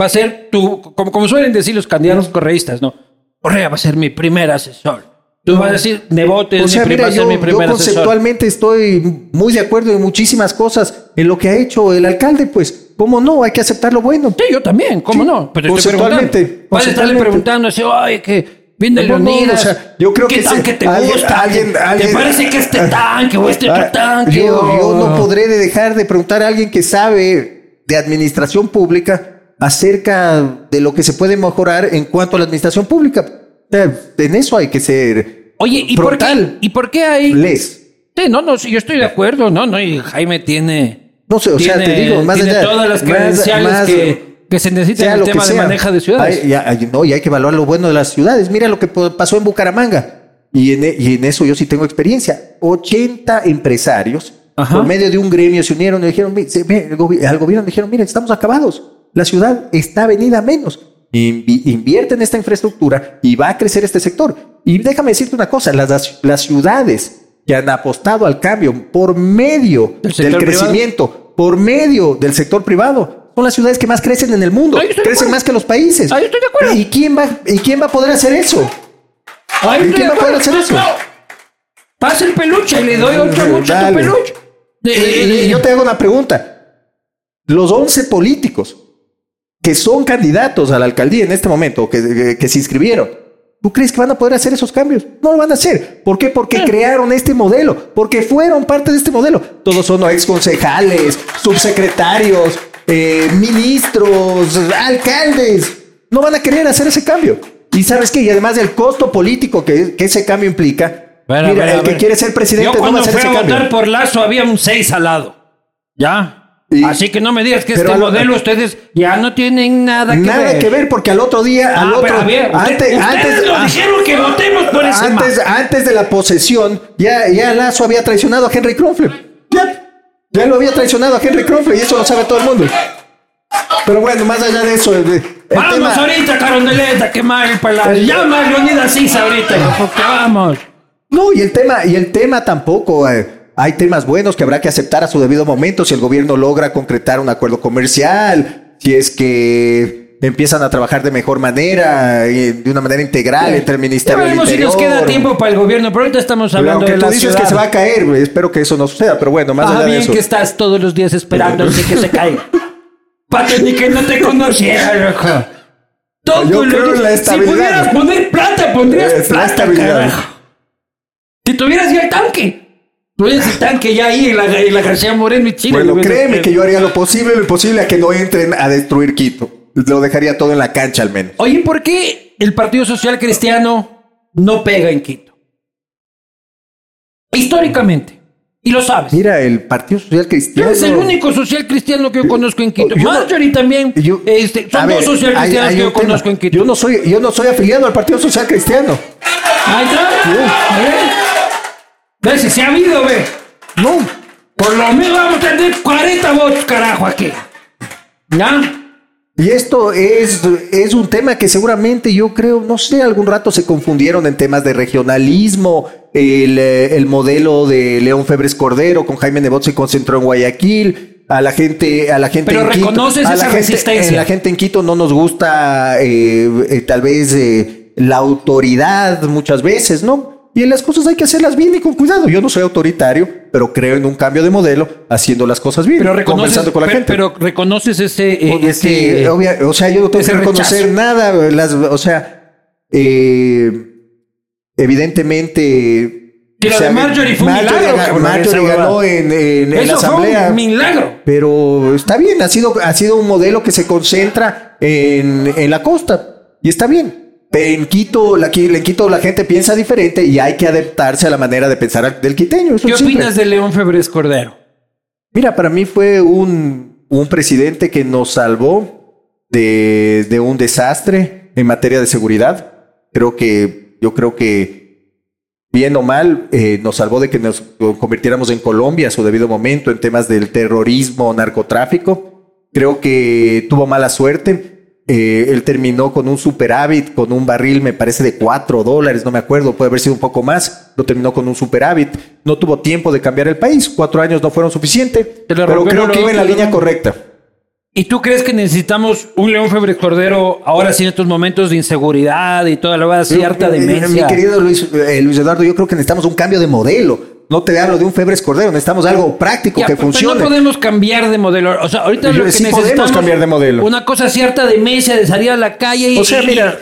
Va a ser tu. Como, como suelen decir los candidatos correístas, ¿no? Correa va a ser mi primer asesor. Tú vas a decir, Nebot es O sea, mi, pri- va mira, a ser yo, mi yo primer asesor. conceptualmente estoy muy de acuerdo en muchísimas cosas en lo que ha hecho el alcalde, pues, ¿cómo no? Hay que aceptar lo bueno. Sí, yo también, ¿cómo Sí, no? Pero conceptualmente. Vas a estarle preguntando así, ay, que viene Leonidas. o sea, yo creo ¿Qué que tanque se- te alguien- gusta? alguien- ¿Te- alguien- ¿Te parece que este tanque o este otro Ah, tanque? yo, o- yo no podré de dejar de preguntar a alguien que sabe de administración pública acerca de lo que se puede mejorar en cuanto a la administración pública. O en eso hay que ser Oye, ¿y por, qué. ¿y por qué hay...? Les. Sí, no, no, sí, yo estoy de acuerdo, no, no, y Jaime tiene... No sé, o sea, te digo, más tiene allá- todas las credenciales más- que, que se necesitan sea en el tema de manejo de ciudades. Hay- ya, hay- no, y hay que evaluar lo bueno de las ciudades. Mira lo que pasó en Bucaramanga. Y en, e- y en eso yo sí tengo experiencia. 80 empresarios, Ajá. por medio de un gremio, se unieron y dijeron, "Mi- se- ve, el gobi- al gobierno dijeron, miren, estamos acabados. La ciudad está venida menos. Invi- invierte en esta infraestructura y va a crecer este sector. Y déjame decirte una cosa, las, las ciudades que han apostado al cambio por medio ¿Del privado? crecimiento, por medio del sector privado, son las ciudades que más crecen en el mundo. Crecen más que los países. Ahí estoy de acuerdo. ¿Y quién va, y quién va a poder hacer eso? ¿y quién va a poder hacer eso? Pasa el peluche, le doy otro mucho a tu peluche. Y, y yo te hago una pregunta. Los 11 políticos que son candidatos a la alcaldía en este momento, que, que- que se inscribieron, ¿tú crees que van a poder hacer esos cambios? No lo van a hacer. ¿Por qué? Porque Eh. crearon este modelo, porque fueron parte de este modelo. Todos son ex concejales, subsecretarios, eh, ministros, alcaldes. No van a querer hacer ese cambio. Y sabes qué? Y además del costo político que, que ese cambio implica, Bueno, mira, bueno, el que quiere ser presidente Yo no va a hacer fui ese a cambio. votar por Lazo había un 6 al lado. ¿Ya? Y- Así que no me digas que este modelo ustedes ya no tienen nada que Nada ver. que ver, porque al otro día, al Ah, otro pero usted- antes, ah, dijeron que votemos por ese antes, man. antes de la posesión, ya, ya Lazo había traicionado a Henry Crumfle. Ya, lo había traicionado a Henry Crumfle y eso lo sabe todo el mundo. Pero bueno, más allá de eso, el, el Vamos tema- ahorita, Carondeleta, que mal para El- Llama a Leonidas Sisa ahorita, porque vamos. No, y el tema, y el tema tampoco. eh, hay temas buenos que habrá que aceptar a su debido momento si el gobierno logra concretar un acuerdo comercial, si es que empiezan a trabajar de mejor manera, eh, de una manera integral entre el Ya Ministerio del veremos si Interior. nos queda tiempo para el gobierno, pero ahorita estamos hablando de tú la dices ciudad. que se va a caer, espero que eso no suceda, pero bueno, más Ah, allá de bien eso. que estás todos los días esperando que se caiga. Pato, ni que no te conociera, loco. Todo Yo creo en la Si estabilidad. pudieras poner plata, pondrías Es plata, estabilidad. carajo. Si tuvieras ya el tanque. Tuvieras el tanque ya ahí en la, en la García Moreno y Chile. Bueno, créeme que yo haría lo posible, lo imposible a que no entren a destruir Quito. Lo dejaría todo en la cancha al menos. Oye, ¿por qué el Partido Social Cristiano no pega en Quito? Históricamente. Y lo sabes. Mira, el Partido Social Cristiano. Eres el único social cristiano que yo conozco en Quito. Yo no- Marjorie también. Yo- este, son ver, dos social cristianos hay que yo conozco en Quito. Yo no soy, yo no soy afiliado al Partido Social Cristiano. Ahí está. A ver. Ve si se ha habido, ve. No. Por lo menos vamos a tener 40 votos, carajo, aquí. ¿Ya? Y esto es, es un tema que seguramente yo creo, no sé, algún rato se confundieron en temas de regionalismo. El, eh, el modelo de León Febres Cordero con Jaime Nebot se concentró en Guayaquil. A la gente, a la gente Pero en Quito, reconoces a la esa gente- resistencia. en la gente en Quito no nos gusta eh, eh, tal vez eh, la autoridad muchas veces, ¿no? Y en las cosas hay que hacerlas bien y con cuidado. Yo no soy autoritario, pero creo en un cambio de modelo haciendo las cosas bien, Pero conversando con la pero, gente. pero reconoces ese, eh, Porque ese- obvia- o sea, yo no tengo que reconocer rechazo. nada. Las, o sea, eh, evidentemente. Que lo o sea, de Marjorie fue un Marjorie milagro, ga- cabrón, Marjorie ganó en, en- en Eso la fue asamblea. un milagro. Pero está bien, ha sido, ha sido un modelo que se concentra en, en la costa. Y está bien. En Quito, la, en Quito la gente piensa diferente y hay que adaptarse a la manera de pensar del quiteño. ¿Qué opinas de León Febres Cordero? Mira, para mí fue un, un presidente que nos salvó de, de un desastre en materia de seguridad. Creo que, yo creo que, bien o mal, eh, nos salvó de que nos convirtiéramos en Colombia a su debido momento en temas del terrorismo, narcotráfico. Creo que tuvo mala suerte. Eh, él terminó con un superávit, con un barril, me parece, de cuatro dólares, no me acuerdo, puede haber sido un poco más. Lo terminó con un superávit. No tuvo tiempo de cambiar el país. Cuatro años no fueron suficientes. Pero creo que iba en la línea correcta. ¿Y tú crees que necesitamos un León Febres Cordero ahora sí en estos momentos de inseguridad y toda la cierta Eh, demencia? Mi querido Luis, eh, Luis Eduardo, yo creo que necesitamos un cambio de modelo. No te hablo de un Febres Cordero, necesitamos algo práctico Ya, que pero funcione. No podemos cambiar de modelo. O sea, ahorita lo que sí podemos necesitamos cambiar de modelo. Una cosa cierta de demencia, de salir a la calle y... O sea, mira.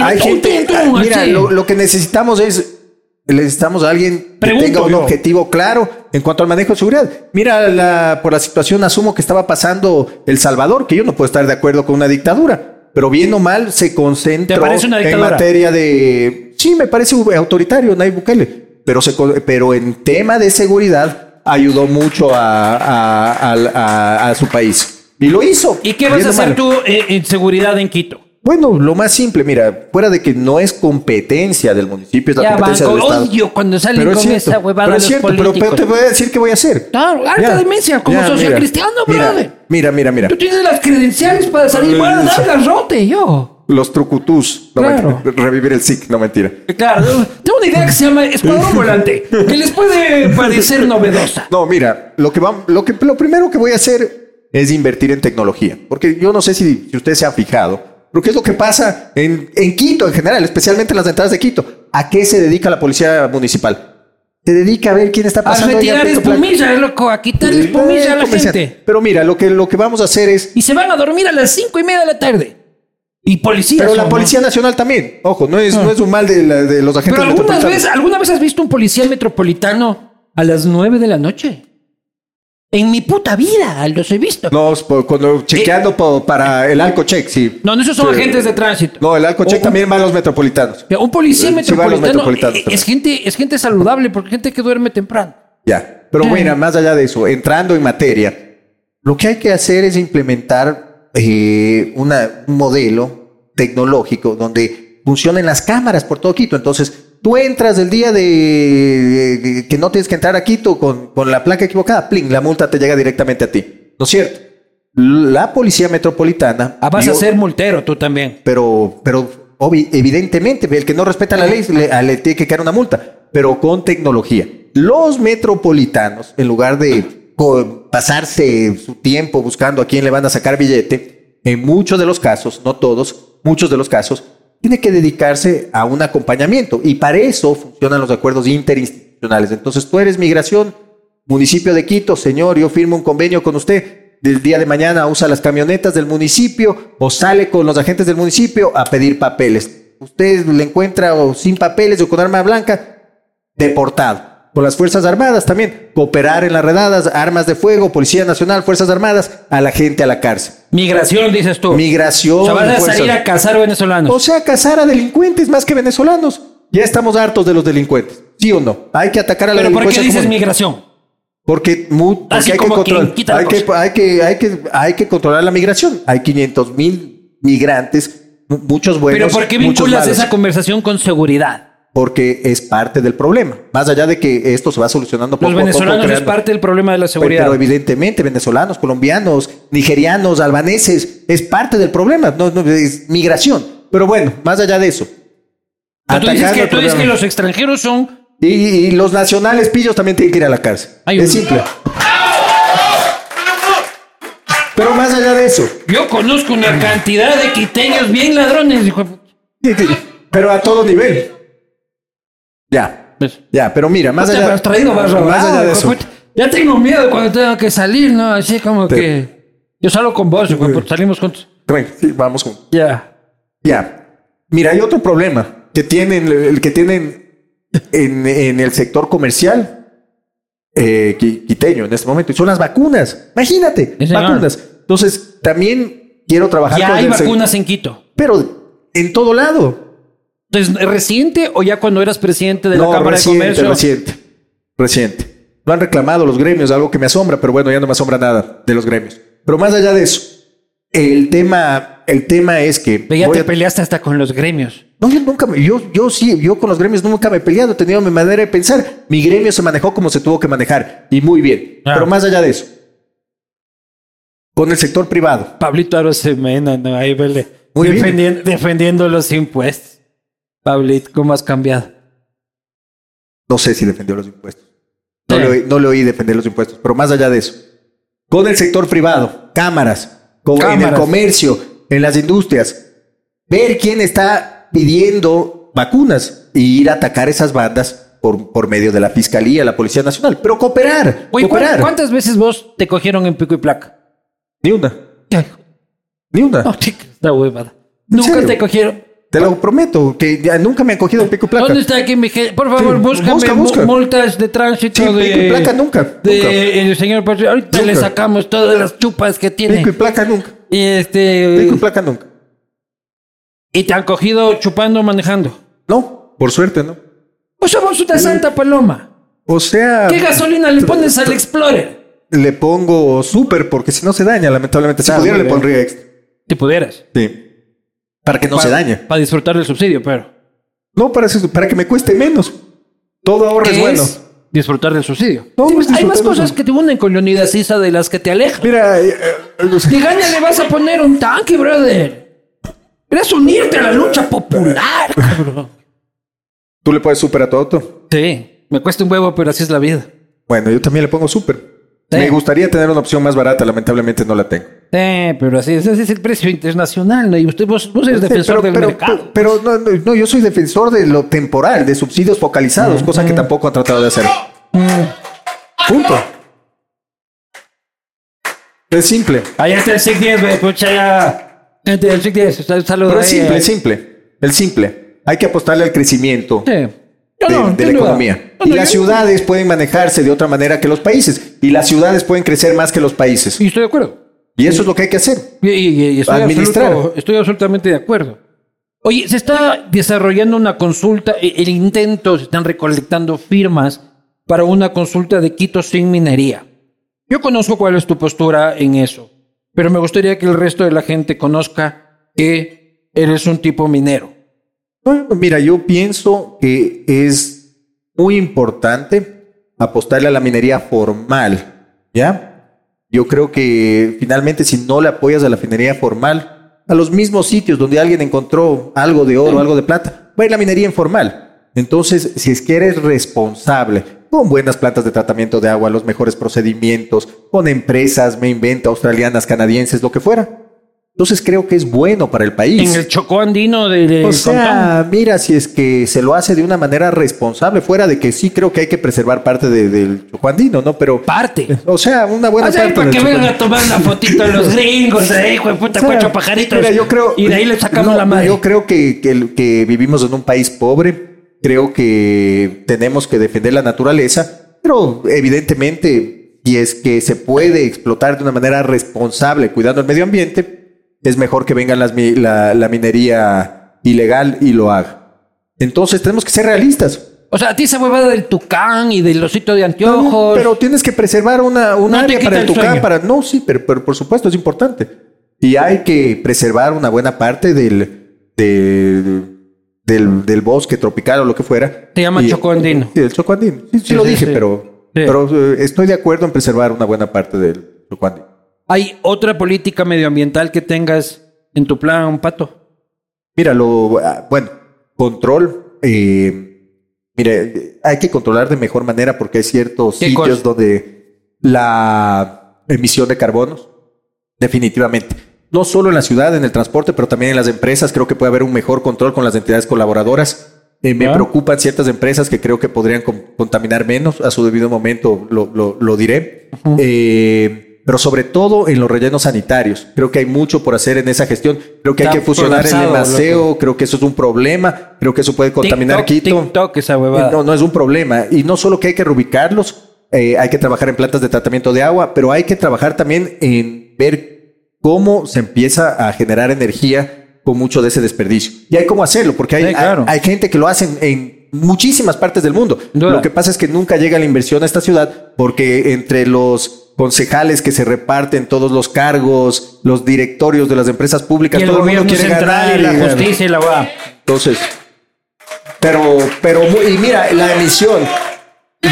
Hay gente, ah, mira, lo, lo que necesitamos es, necesitamos a alguien que Pregunto tenga un objetivo claro en cuanto al manejo de seguridad. Mira, la, por la situación asumo que estaba pasando El Salvador, que yo no puedo estar de acuerdo con una dictadura, pero bien o mal se concentra ¿Te parece una en materia de, sí, me parece autoritario, Nayib Bukele, pero se, pero en tema de seguridad ayudó mucho a, a- a- a- a su país. Y lo hizo. ¿Y qué vas a hacer tú en seguridad en Quito? Bueno, lo más simple, mira, fuera de que no es competencia del municipio, es la Ya, competencia banco, del Estado. odio cuando salen Pero con cierto, esa huevada pero es cierto, pero, políticos. pero te voy a decir qué voy a hacer. Claro, harta Ya, demencia, como social cristiano, mira, brother. Mira, mira, mira. Tú tienes las credenciales para salir, voy a dar garrote, yo. Los trucutús. No, Claro. mentira, revivir el SIC, no mentira. Claro, tengo una idea que se llama Escuadrón Volante, que les puede parecer novedosa. No, mira, lo que, va, lo que lo primero que voy a hacer es invertir en tecnología. Porque yo no sé si, si usted se ha fijado, pero qué es lo que pasa en, en Quito en general, especialmente en las entradas de Quito. ¿A qué se dedica la policía municipal? Se dedica a ver quién está A pasando. ahí retirar espumilla, loco, a quitarle espumilla a la Eh, gente. Pero mira, lo que, lo que vamos a hacer es. Y se van a dormir a las cinco y media de la tarde. Y policías. Pero la son, ¿no? Policía Nacional también. Ojo, no es, no es un mal de, la- de los agentes Pero alguna vez, ¿alguna vez has visto un policía metropolitano a las nueve de la noche? En mi puta vida los he visto. No, es cuando chequeando po- para el Alcocheck, sí. No, no, esos son Sí. agentes de tránsito. No, el Alcocheck también va a los metropolitanos. Un policía Sí, metropolitano metropolitanos eh, también. es gente, es gente saludable porque gente que duerme temprano. Ya. Pero bueno, más allá de eso, entrando en materia, Lo que hay que hacer es implementar eh, una- un modelo tecnológico donde funcionen las cámaras por todo Quito. Entonces, tú entras el día de, de que no tienes que entrar a Quito con, con la placa equivocada, pling, la multa te llega directamente a ti. ¿No es cierto? La policía metropolitana. Ah, vas a ser multero tú también. pero, pero obvi- evidentemente, el que no respeta la ley le, le tiene que caer una multa, pero con tecnología. Los metropolitanos, en lugar de pasarse su tiempo buscando a quién le van a sacar billete, en muchos de los casos, no todos, muchos de los casos, tiene que dedicarse a un acompañamiento. Y para eso funcionan los acuerdos interinstitucionales. Entonces, tú eres migración, municipio de Quito, señor, yo firmo un convenio con usted. Del día de mañana usa las camionetas del municipio o sale con los agentes del municipio a pedir papeles. Usted le encuentra o sin papeles o con arma blanca, deportado. Con las Fuerzas Armadas también, cooperar en las redadas, armas de fuego, Policía Nacional, Fuerzas Armadas, a la gente a la cárcel. Migración, dices tú. Migración. O sea, vas a fuerzas- salir a cazar venezolanos. o sea, cazar a delincuentes más que venezolanos. Ya estamos hartos de los delincuentes. ¿Sí o no? Hay que atacar a la ¿Pero por qué delincuencia. dices como- migración? Porque, Así hay, que controlar, hay, que, hay, que, hay, que, hay que controlar la migración. Hay 500 mil migrantes, mu- muchos buenos. ¿Pero por qué vinculas malos. esa conversación con seguridad? Porque es parte del problema. Más allá de que esto se va solucionando poco Los a poco. venezolanos es parte del problema de la seguridad. pero evidentemente, venezolanos, colombianos, nigerianos, albaneses, es parte del problema. No, no, es migración. Pero bueno, más allá de eso. Tú dices, que, el tú dices que problema. los extranjeros son... Y, y los nacionales pillos también tienen que ir a la cárcel. Es simple. Pero más allá de eso, Yo conozco una cantidad de quiteños bien ladrones. hijo pero a todo nivel. Ya, Pues, ya, pero mira, más allá, traído más más allá de eso. Ya tengo miedo cuando tengo que salir, ¿no? Así como Te- que... Yo salgo con vos, puta, salimos juntos. Sí, vamos juntos. Ya. Ya. Mira, hay otro problema que tienen, el que tienen en, en el sector comercial eh, qui- quiteño en este momento, y son las vacunas. Imagínate, Sí, vacunas. Entonces, también quiero trabajar Ya con hay el vacunas en Quito. pero en todo lado. Entonces, ¿reciente o ya cuando eras presidente de la Cámara reciente, de Comercio? Reciente, reciente. Lo han reclamado los gremios, algo que me asombra, pero bueno, ya no me asombra nada de los gremios. Pero más allá de eso, el tema, el tema es que Pero ya te a- peleaste hasta con los gremios. no, yo nunca, me- yo, yo sí, yo con los gremios nunca me he peleado, he tenido mi manera de pensar. Mi gremio se manejó como se tuvo que manejar y muy bien. Ah. Pero más allá de eso, con el sector privado, Pablito Arosemena, ¿no? Ahí vele. Muy bien. Defendien- defendiendo los impuestos. Pablito, ¿cómo has cambiado? no sé si defendió los impuestos. No, Sí. le, oí- no le oí defender los impuestos, pero más allá de eso, con el sector privado, cámaras, con, en el comercio, en las industrias, ver quién está pidiendo vacunas y ir a atacar esas bandas por, por medio de la Fiscalía, la Policía Nacional. Pero cooperar, Oye, ¿cu- cooperar. ¿cuántas veces vos te cogieron en pico y placa? Ni una, Ay, ni una. No, chica, esta huevada. Nunca serio? te cogieron. Te lo prometo, que ya nunca me han cogido en pico y placa. ¿Dónde está aquí mi gente? Por favor, Sí, búscame busca, busca. multas de tránsito Sí, de... pico y placa nunca, De nunca. el señor Ahorita le sacamos todas las chupas que tiene. Pico y placa nunca. Y este... Pico y placa nunca. y te han cogido chupando o manejando. No, por suerte no. O sea, vos una santa paloma. O sea, ¿Qué gasolina le pones al Explorer? le pongo súper porque si no se daña, lamentablemente. Si Ah, pudiera le pondría extra. Si pudieras. Sí. Para que no se dañe. Para disfrutar del subsidio, pero... No, para, eso, para que me cueste menos. Todo ahorro es ¿Qué bueno. Disfrutar del subsidio. No, Sí, hay más cosas que te unen con Leonidas Isa de las que te alejan. Mira, eh, eh, gaña le vas a poner un tanque, brother. Eres unirte a la lucha popular, cabrón. tú le puedes súper a tu auto. Sí, me cuesta un huevo, pero así es la vida. Bueno, yo también le pongo súper. Sí. Me gustaría tener una opción más barata, lamentablemente no la tengo. Sí, pero así es, así es el precio internacional, ¿no? Y usted, vos, vos eres defensor pero, del pero- mercado. Pero, no, no, no, yo soy defensor de lo temporal, de subsidios focalizados, cosa que tampoco han tratado de hacer. Punto. Es simple. Ahí está el SIC 10, ve, pucha, ya. El SIC 10, un saludo Pero es simple, eh. es simple. El simple. Hay que apostarle al crecimiento Sí. De, no, de sin la economía. No, y las ciudades pueden manejarse de otra manera que los países. Y las ciudades pueden crecer más que los países. Y estoy de acuerdo. Y eso es lo que hay que hacer. Y, y- y estoy, Administrar. absoluto- estoy absolutamente de acuerdo. Oye, se está desarrollando una consulta, e- el intento, se están recolectando firmas para una consulta de Quito sin minería. Yo conozco cuál es tu postura en eso, pero me gustaría que el resto de la gente conozca que eres un tipo minero. Bueno, mira, yo pienso que es muy importante apostarle a la minería formal, ¿ya? Yo creo que finalmente si no le apoyas a la minería formal, a los mismos sitios donde alguien encontró algo de oro, algo de plata, va a ir la minería informal. Entonces, si es que eres responsable, con buenas plantas de tratamiento de agua, los mejores procedimientos, con empresas, me invento, australianas, canadienses, lo que fuera. Entonces creo que es bueno para el país. En el chocó andino de, de O sea, mira, si es que se lo hace de una manera responsable, fuera de que sí creo que hay que preservar parte de- del chocuandino, ¿no? Pero, parte. o sea, una buena O sea, parte para que vengan a tomar una fotito los gringos, eh, hijo de puta, O sea, cuatro pajaritos. mira, yo creo, y de ahí le sacamos no, la madre. Yo creo que, que, que vivimos en un país pobre, creo que tenemos que defender la naturaleza, pero evidentemente, si es que se puede explotar de una manera responsable, cuidando el medio ambiente, es mejor que venga las la, la minería ilegal y lo haga. Entonces tenemos que ser realistas. O sea, a ti esa huevada del tucán y del osito de anteojos. Pero tienes que preservar una, un No te área para el el tucán, sueño. para no, sí, pero, pero por supuesto es importante. Y hay que preservar una buena parte del, del, del, del bosque tropical o lo que fuera. Se llama Y- chocoandino. Sí, el chocoandino. Sí, sí Sí, lo sí, dije, pero eh, estoy de acuerdo en preservar una buena parte del chocoandino. ¿Hay otra política medioambiental que tengas en tu plan, Pato? Mira, lo, ah, bueno, control. eh, mire, hay que controlar de mejor manera porque hay ciertos ¿Qué sitios cosa? donde la emisión de carbonos, definitivamente. No solo en la ciudad, en el transporte, pero también en las empresas. Creo que puede haber un mejor control con las entidades colaboradoras. Eh, me Ya. preocupan ciertas empresas que creo que podrían con- contaminar menos. A su debido momento lo, lo- lo diré. Eh, pero sobre todo en los rellenos sanitarios. Creo que hay mucho por hacer en esa gestión. Creo que hay que fusionar el emaseo. Creo que eso es un problema. Creo que eso puede contaminar TikTok, Quito. TikTok, esa huevada. No, no es un problema. Y no solo que hay que reubicarlos, eh, hay que trabajar en plantas de tratamiento de agua, pero hay que trabajar también en ver cómo se empieza a generar energía con mucho de ese desperdicio. Y hay cómo hacerlo, porque hay, Sí, claro. hay, hay gente que lo hace en, en muchísimas partes del mundo. Duda. Lo que pasa es que nunca llega la inversión a esta ciudad porque entre los concejales que se reparten todos los cargos, los directorios de las empresas públicas, y el todo el mundo gobierno quiere central ganar y la ganar. justicia y la huevada. Entonces, pero, pero, y mira, la emisión.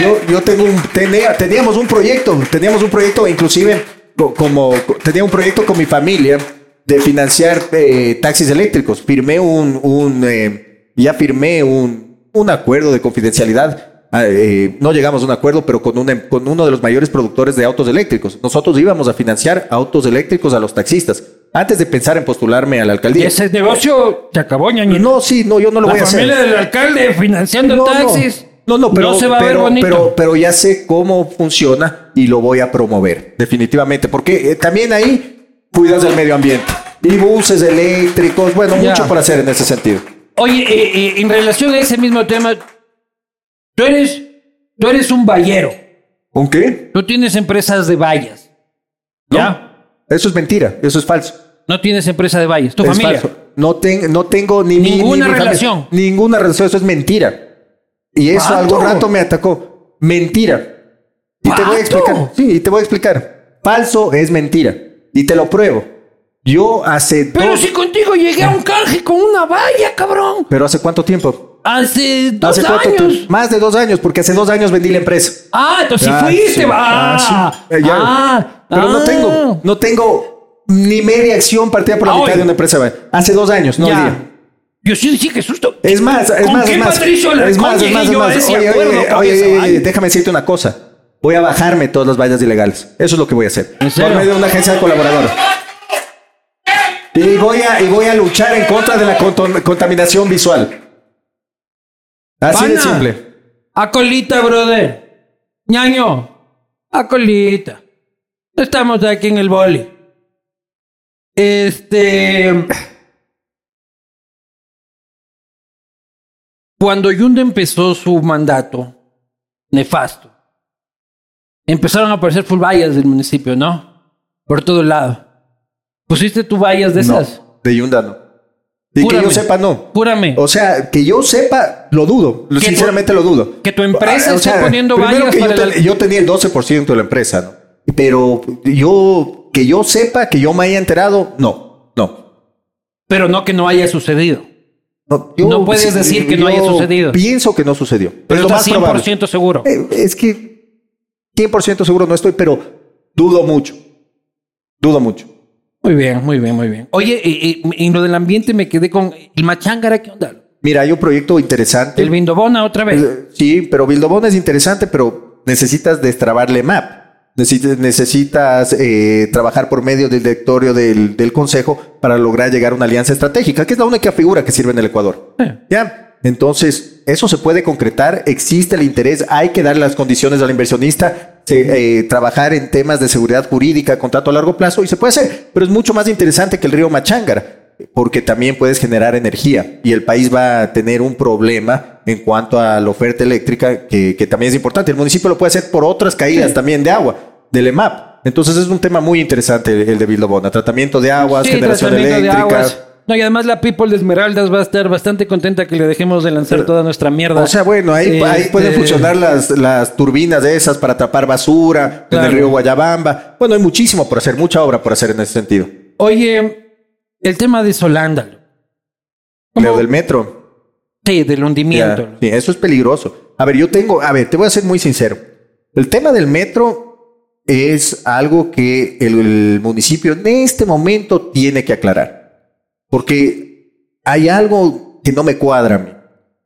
Yo, yo tengo un, tenía- teníamos un proyecto, teníamos un proyecto, inclusive, co- como, co- tenía un proyecto con mi familia de financiar eh, taxis eléctricos. Firmé un, un eh, ya firmé un, un acuerdo de confidencialidad. Ah, eh, no llegamos a un acuerdo, pero con, em- con uno de los mayores productores de autos eléctricos. Nosotros íbamos a financiar autos eléctricos a los taxistas antes de pensar en postularme a la Y alcaldía. ese negocio se acabó, ñañito. No, sí, no, yo no lo la voy a hacer. familia del alcalde financiando No, no. taxis. No, no, pero, no se va a ver bonito. pero, pero ya sé cómo funciona y lo voy a promover, definitivamente, porque eh, también ahí cuidas del medio ambiente. Y buses eléctricos, bueno, Ya. mucho por hacer en ese sentido. Oye, eh, en relación a ese mismo tema, tú eres, tú eres un vallero. ¿Un qué? Tú tienes empresas de vallas. No. ¿Ya? Eso es mentira, eso es falso. No tienes empresa de vallas. Tu es familia. falso. No, ten- no tengo ni ni- Ninguna ni mi familia- relación. Ninguna relación, eso es mentira. Y eso ¿Pato? algún rato me atacó. Mentira. Y te voy a explicar. Sí, y te voy a explicar. Falso es mentira. Y te lo pruebo. Yo hace Pero dos... si contigo llegué a un canje con una valla, cabrón. ¿Pero hace cuánto tiempo? Hace dos ¿Hace cuánto años. tiempo? Más de dos años, porque hace dos años vendí la empresa. Ah, entonces Ah, sí fuiste, sí. va. Ah, sí. Eh, ya. Ah, Pero no ah. tengo, no tengo ni media acción partida por la mitad hoy. de una empresa. Hace dos años, no día. Yo sí, sí, qué susto. Es más, es ¿Con más, es más. Patricio es más, es más, es más. Oye, oye, oye, oye, déjame decirte una cosa. Voy a bajarme todas las vallas ilegales. Eso es lo que voy a hacer. Por medio de una agencia de colaboradores. Y voy a, y voy a luchar en contra de la contaminación visual. Así de Pana. simple. A colita, brother. ñaño. A colita. Estamos aquí en el boli. Este. Cuando Yunda empezó su mandato nefasto, empezaron a aparecer full vallas del municipio, ¿no? Por todo lado. ¿Pusiste tu vallas de esas? No, de Yunda no. Y que yo sepa, no. Júrame. O sea, que yo sepa, lo dudo. Que Sinceramente tu- lo dudo. que tu empresa Ah, esté poniendo yo, para ten- yo tenía el 12% de la empresa, ¿no? Pero yo, que yo sepa, que yo me haya enterado, no, no. Pero no que no haya sucedido. No, No puedes decir que no haya sucedido. Pienso que no sucedió. Pero es lo estás más probable. 100% seguro. Eh, Es que 100% seguro no estoy, pero dudo mucho. Dudo mucho. Muy bien, muy bien, muy bien. Oye, y, y- en lo del ambiente me quedé con el Machángara, ¿qué onda? Mira, hay un proyecto interesante. El Vindobona otra vez. Eh, Sí, pero Bildobón es interesante, pero necesitas destrabarle map. Necesitas, necesitas eh, trabajar por medio del directorio del, del consejo para lograr llegar a una alianza estratégica, que es la única figura que sirve en el Ecuador. Eh. Ya. Entonces, eso se puede concretar, existe el interés, hay que dar las condiciones al inversionista, eh, trabajar en temas de seguridad jurídica, contrato a largo plazo, y se puede hacer, pero es mucho más interesante que el río Machángara, porque también puedes generar energía y el país va a tener un problema en cuanto a la oferta eléctrica, que, que también es importante. El municipio lo puede hacer por otras caídas también de agua, del EMAP. Entonces es un tema muy interesante el de Vildobona, tratamiento de aguas, Sí, generación de eléctrica. aguas. No, y además la People de Esmeraldas va a estar bastante contenta que le dejemos de lanzar toda nuestra mierda. O sea, bueno, ahí, ahí Este, pueden funcionar las, las turbinas de esas para tapar basura en el río Guayabamba. Bueno, hay muchísimo por hacer, mucha obra por hacer en ese sentido. Oye, el tema de Solándalo. Leo del metro. Sí, del hundimiento. Ya, sí, eso es peligroso. A ver, yo tengo, a ver, te voy a ser muy sincero. El tema del metro es algo que el, el municipio en este momento tiene que aclarar. Porque hay algo que no me cuadra a mí.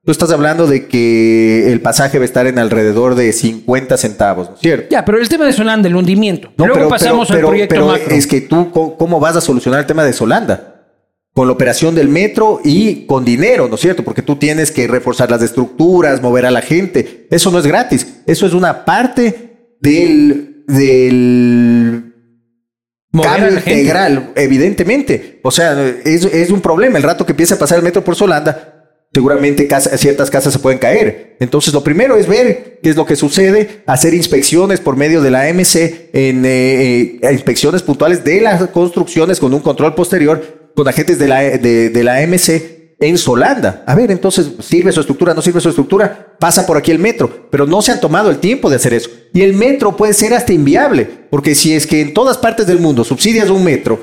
Tú estás hablando de que el pasaje va a estar en alrededor de 50 centavos, ¿no es cierto? Ya, pero el tema de Solanda, el hundimiento. No, Luego pero- pasamos pero- al proyecto pero macro. Es que tú, ¿cómo- ¿cómo vas a solucionar el tema de Solanda? Con la operación del metro y con dinero, ¿no es cierto? Porque tú tienes que reforzar las estructuras, mover a la gente. Eso no es gratis. Eso es una parte del, del cambio integral, evidentemente. O sea, es, es un problema. El rato que empiece a pasar el metro por Solanda, seguramente casa- ciertas casas se pueden caer. Entonces, lo primero es ver qué es lo que sucede, hacer inspecciones por medio de la AMC, en eh, eh, inspecciones puntuales de las construcciones con un control posterior con agentes de la, de, de la AMC en Solanda. A ver, entonces, ¿sirve su estructura? ¿No sirve su estructura? Pasa por aquí el metro, pero no se han tomado el tiempo de hacer eso. Y el metro puede ser hasta inviable, porque si es que en todas partes del mundo subsidias un metro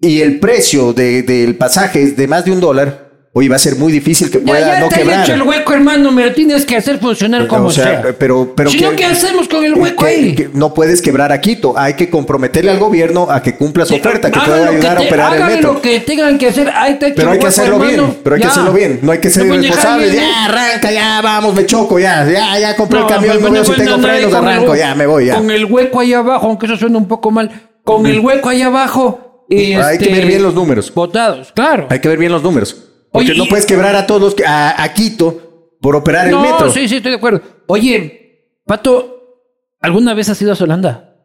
y el precio de- del pasaje es de más de un dólar, hoy va a ser muy difícil que Ya, pueda ya no te he quebrar. hecho el hueco, hermano. Me lo tienes que hacer funcionar como O sea, sea. pero, pero si que- no, ¿qué hacemos con el hueco que- ahí? que no puedes quebrar a Quito. Hay que comprometerle al gobierno a que cumpla su oferta, que pueda ayudar a operar el metro. lo que tengan que hacer. Ahí te he hecho Pero el hay que hacerlo bien, pero hay que Ya. hacerlo bien. No hay que ser No pueden irresponsable. bien, Ya, arranca, ya, vamos, me choco, ya, ya, ya compré No, el camión, no no veo si tengo frenos, arranco, ya, me voy, ya. Con el hueco ahí abajo, aunque eso suena un poco mal. Con el hueco ahí abajo. y, Hay que este, ver bien los números. Votados, claro. Hay que ver bien los números. Porque Oye, no puedes quebrar a todos, a, a Quito por operar no, el metro. sí, sí, estoy de acuerdo. Oye, Pato, ¿alguna vez has ido a Solanda?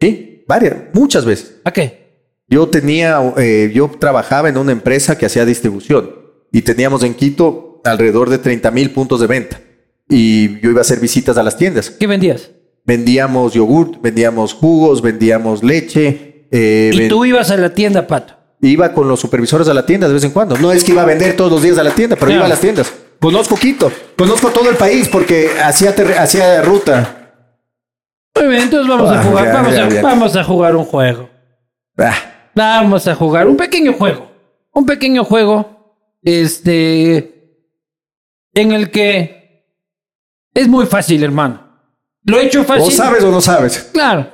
Sí, varias, muchas veces. ¿A qué? Yo tenía, eh, yo trabajaba en una empresa que hacía distribución y teníamos en Quito alrededor de 30 mil puntos de venta. Y yo iba a hacer visitas a las tiendas. ¿Qué vendías? Vendíamos yogurt, vendíamos jugos, vendíamos leche. eh, Y tú ibas a la tienda, Pato. Iba con los supervisores a la tienda de vez en cuando. No es que iba a vender todos los días a la tienda, pero iba a las tiendas. Conozco Quito, conozco todo el país porque hacía, hacía ruta. Muy bien, entonces vamos a Ah, jugar, ya, vamos, ya, a, ya. vamos a jugar un juego. Ah, Vamos a jugar un pequeño juego. Un pequeño juego. Este. En el que. Es muy fácil, hermano. Lo he hecho fácil. o sabes o no sabes. Claro.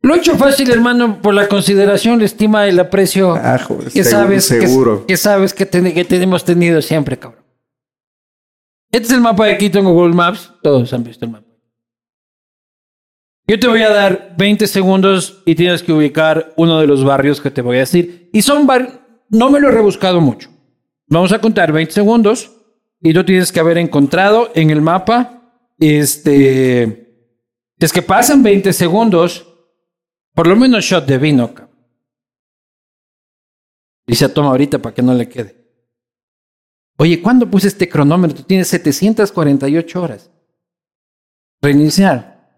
Lo he hecho fácil, hermano, por la consideración, la estima, el aprecio Ah, joder, que, seguro, sabes, que-. Que, sabes que, ten- que tenemos tenido siempre, cabrón. Este es el mapa de Quito en Google Maps. Todos han visto el mapa. Yo te voy a dar 20 segundos y tienes que ubicar uno de los barrios que te voy a decir. Y son barrios... No me lo he rebuscado mucho. Vamos a contar 20 segundos y tú tienes que haber encontrado en el mapa, este... Es que pasan 20 segundos, por lo menos shot de vino, se toma ahorita para que no le quede. Oye, ¿cuándo puse este cronómetro? Tienes 748 horas. Reiniciar.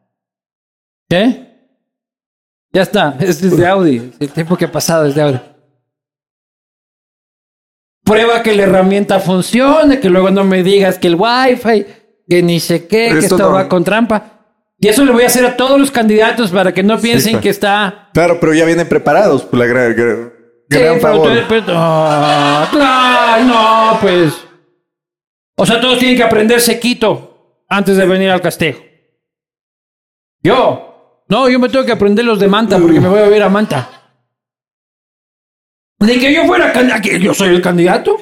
¿Qué? Ya está, es de Audi. El tiempo que ha pasado es de Audi. Prueba que la herramienta funcione, que luego no me digas que el Wi-Fi, que ni sé qué, Pero que esto esto no- va con trampa. Y eso le voy a hacer a todos los candidatos para que no piensen que está... Claro, pero ya vienen preparados por la gran, gran, Sí, gran pero favor. pero- ah, claro, no, pues... O sea, todos tienen que aprender sequito antes de venir al castigo. Yo. No, yo me tengo que aprender los de Manta porque me voy a ver a Manta. De que yo fuera candidato, yo soy el candidato.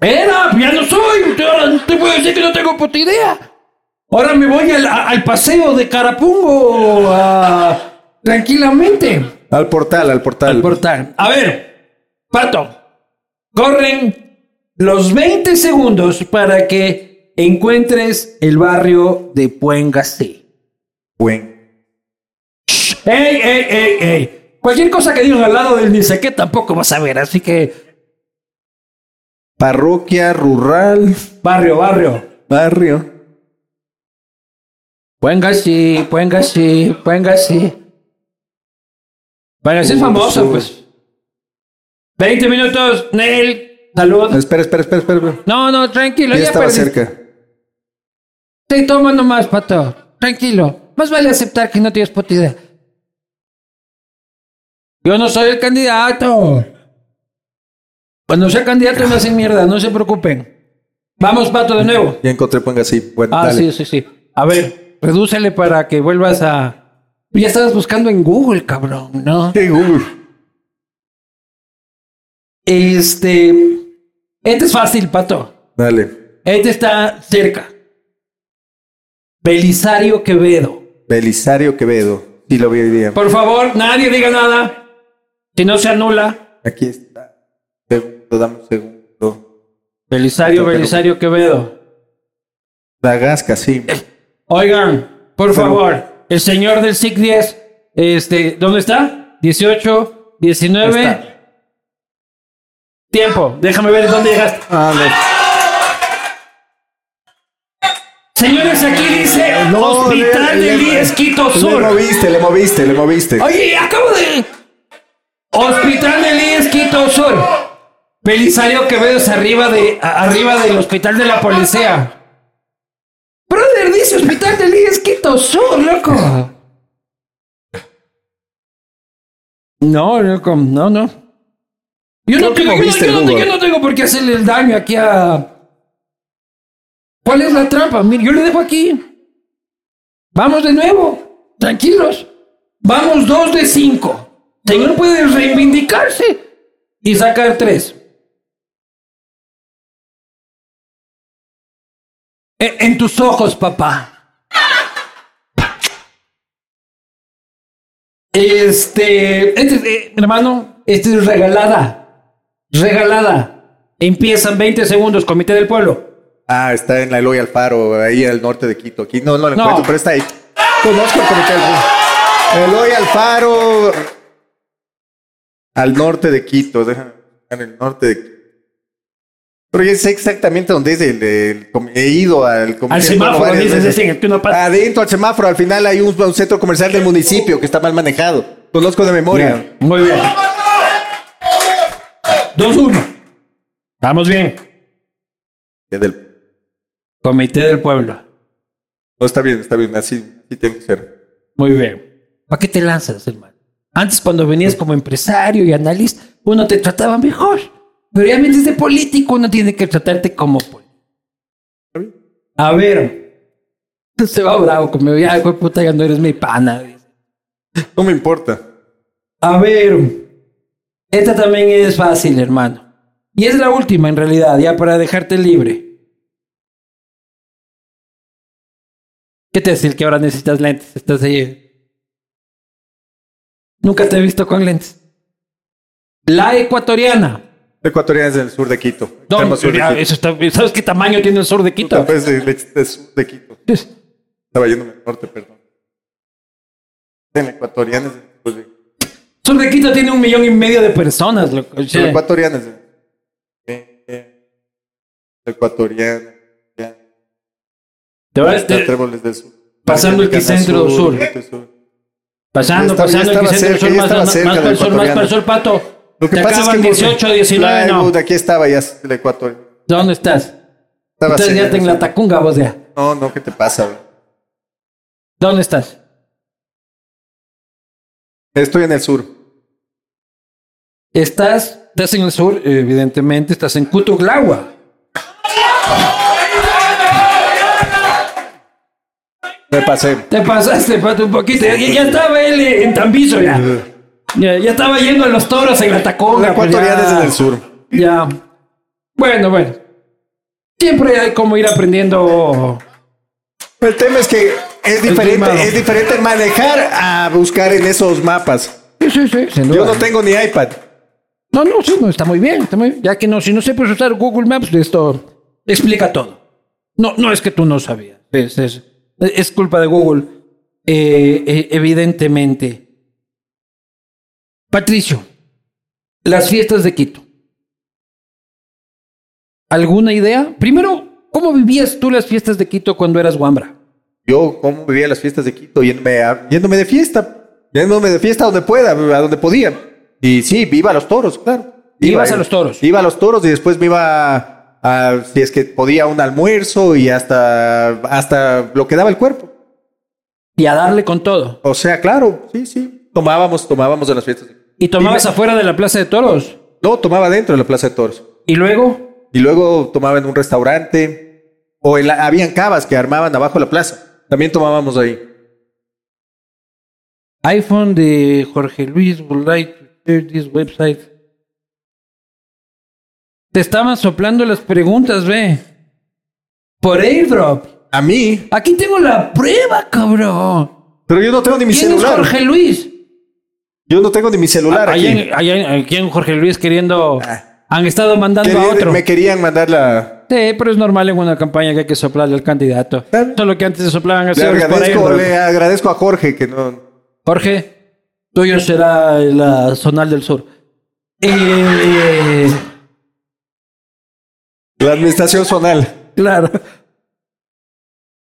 Era, ya no soy. Ahora te puedo decir que no tengo puta idea. Ahora me voy al, paseo de Carapungo tranquilamente. Al portal, al portal. Al portal. A ver, Pato, corren los 20 segundos para que encuentres el barrio de Puengasí. Buen. ¡Ey, ey, ey, ey! Cualquier cosa que digas al lado del ni sé qué tampoco vas a ver, así que Parroquia rural, barrio, barrio. barrio. Puengasí, Puengasí, Puengasí. Puengasí es famoso, pues. 20 minutos, Nel, salud. Espera, espera, espera, espera. No, no, tranquilo, Ya ya estaba perdí. cerca. Sí, toma nomás, pato. Tranquilo. Más vale aceptar que no tienes puta idea. Yo no soy el candidato. Cuando sea candidato me hacen mierda, no se preocupen. Vamos, pato, de nuevo. Ya encontré Puengasí. Bueno, Ah, dale. sí, sí, sí. A ver, redúcele para que vuelvas a. Ya estabas buscando en Google, cabrón, ¿no? Sí, Google. Este. Este es fácil, pato. Dale. Este está cerca. Belisario Quevedo. Belisario Quevedo. Sí, lo vi hoy día. Por favor, nadie diga nada. Si no se anula. Aquí está. Segundo, dame un segundo. Belisario, Belisario Quevedo. La gasca, sí. Oigan, por favor, el señor del SIC 10, este, ¿dónde está? 18, 19. Está. Tiempo, déjame ver dónde llegaste. Señores, aquí dice Hospital le- del le- IES Quito Le Sur. moviste, le moviste, le moviste. Oye, acabo de. Hospital del IES Quito Sur. Belisario Quevedo es arriba, de, arriba del hospital de la policía. Dice Hospital del IES Quito Sur, loco. No, loco, no, no. Yo no, tengo, no, yo no tengo por qué hacerle el daño aquí a. ¿Cuál es la trampa? Mire, yo le dejo aquí. Vamos de nuevo. Tranquilos. Vamos dos de cinco. Señor puede reivindicarse y sacar tres. En, tus ojos, papá. Este, este, eh, hermano, este es regalada. Regalada. Empiezan 20 segundos, Comité del Pueblo. Ah, está en la Eloy Alfaro, ahí al norte de Quito. Aquí no, no lo No. encuentro, pero está ahí. Conozco el comité del Pueblo. Eloy Alfaro, al norte de Quito. Déjame en el norte de Quito. Pero ya sé exactamente dónde es el, el he ido al comité Al semáforo, dices, ese que uno pasa. Adentro al semáforo, al final hay un, un centro comercial del municipio que está mal manejado. Conozco de memoria. Muy bien. 2-1. Estamos bien. Del- Comité del Pueblo. No, está bien, está bien, así, así tiene que ser. Muy bien. ¿Para qué te lanzas, hermano? Antes, cuando venías como empresario y analista, uno te trataba mejor. Pero ya vienes de político, uno tiene que tratarte como político. A ver. Se va bravo conmigo. Ya, puta, ya no eres mi pana. No me importa. A ver. Esta también es fácil, hermano. Y es la última, en realidad, ya para dejarte libre. ¿Qué te decir que ahora necesitas lentes? Estás ahí. Nunca te he visto con lentes. La ecuatoriana. Ecuatoriana es del sur de Quito. No, sur de Quito. eso está- ¿Sabes qué tamaño tiene el sur de Quito? Pues de, de- de sur de Quito. Estaba yéndome al norte, perdón. En ecuatoriana es del sur de sur de Quito tiene un millón y medio de personas, loco. Eh, eh, ecuatoriana. ya. te vas de- Tréboles del sur. pasando el Quicentro sur. Quito sur. pasando, pasando el cerca, sur, más, más, más para del el sur, más para el ecuatoriano. sur, pato. Lo que Te pasa es que 18, 19, no. Aquí estaba ya el ecuatoriano. ¿Dónde estás? Estaba Entonces ya en la tacunga vos ya. No, no, ¿qué te pasa? güey? ¿Dónde estás? Estoy en el sur. Estás, estás en el sur, evidentemente, estás en Cutuglagua. Me pasé. Te pasaste, Pato, un poquito. Ya, ya estaba él en Tambizo ya. Ya. ya estaba yendo a los toros en la Taconga. La ecuatoriana en el sur. Ya. Bueno, bueno. Siempre hay como ir aprendiendo. El tema es que es diferente, es diferente manejar a buscar en esos mapas. Sí, sí, sí. sin Yo no tengo ni iPad. No, no, sí, no, está muy bien, está muy bien. Ya que no, si no sé pues usar Google Maps, esto explica todo. No, no es que tú no sabías. Es, es, es culpa de Google. Eh, eh, evidentemente. Patricio, las fiestas de Quito. ¿Alguna idea? Primero, ¿cómo vivías tú las fiestas de Quito cuando eras guambra? Yo, ¿cómo vivía las fiestas de Quito? Yéndome, a- yéndome de fiesta. Yéndome de fiesta donde pueda, a donde podía. Y sí, viva a los toros, claro. Ibas a los toros. Iba a los toros y después me iba a, a- si es que podía, un almuerzo y hasta, hasta lo que daba el cuerpo. Y a darle con todo. O sea, claro, sí, sí. Tomábamos, tomábamos en las fiestas. Y tomabas afuera de la plaza de toros. No, tomaba dentro de la Plaza de Toros. Y luego, Y luego tomaba en un restaurante. O en la- habían cavas que armaban abajo de la plaza. También tomábamos ahí. iPhone de Jorge Luis would like to share this website. Te estaban soplando las preguntas, ve. Por airdrop. A mí. Aquí tengo la prueba, cabrón. Pero yo no tengo ni mi ¿Quién es celular. Jorge Luis? Yo no tengo ni mi celular aquí. En, en- aquí en Jorge Luis queriendo... Ah. Han estado mandando a otro. Me querían mandar la. Sí, pero es normal en una campaña que hay que soplarle al candidato. Claro. Solo que antes se soplaban así Le por agradezco, le agradezco a Jorge que no. Jorge, tuyo será la Zonal del Sur. Eh, La administración zonal. claro.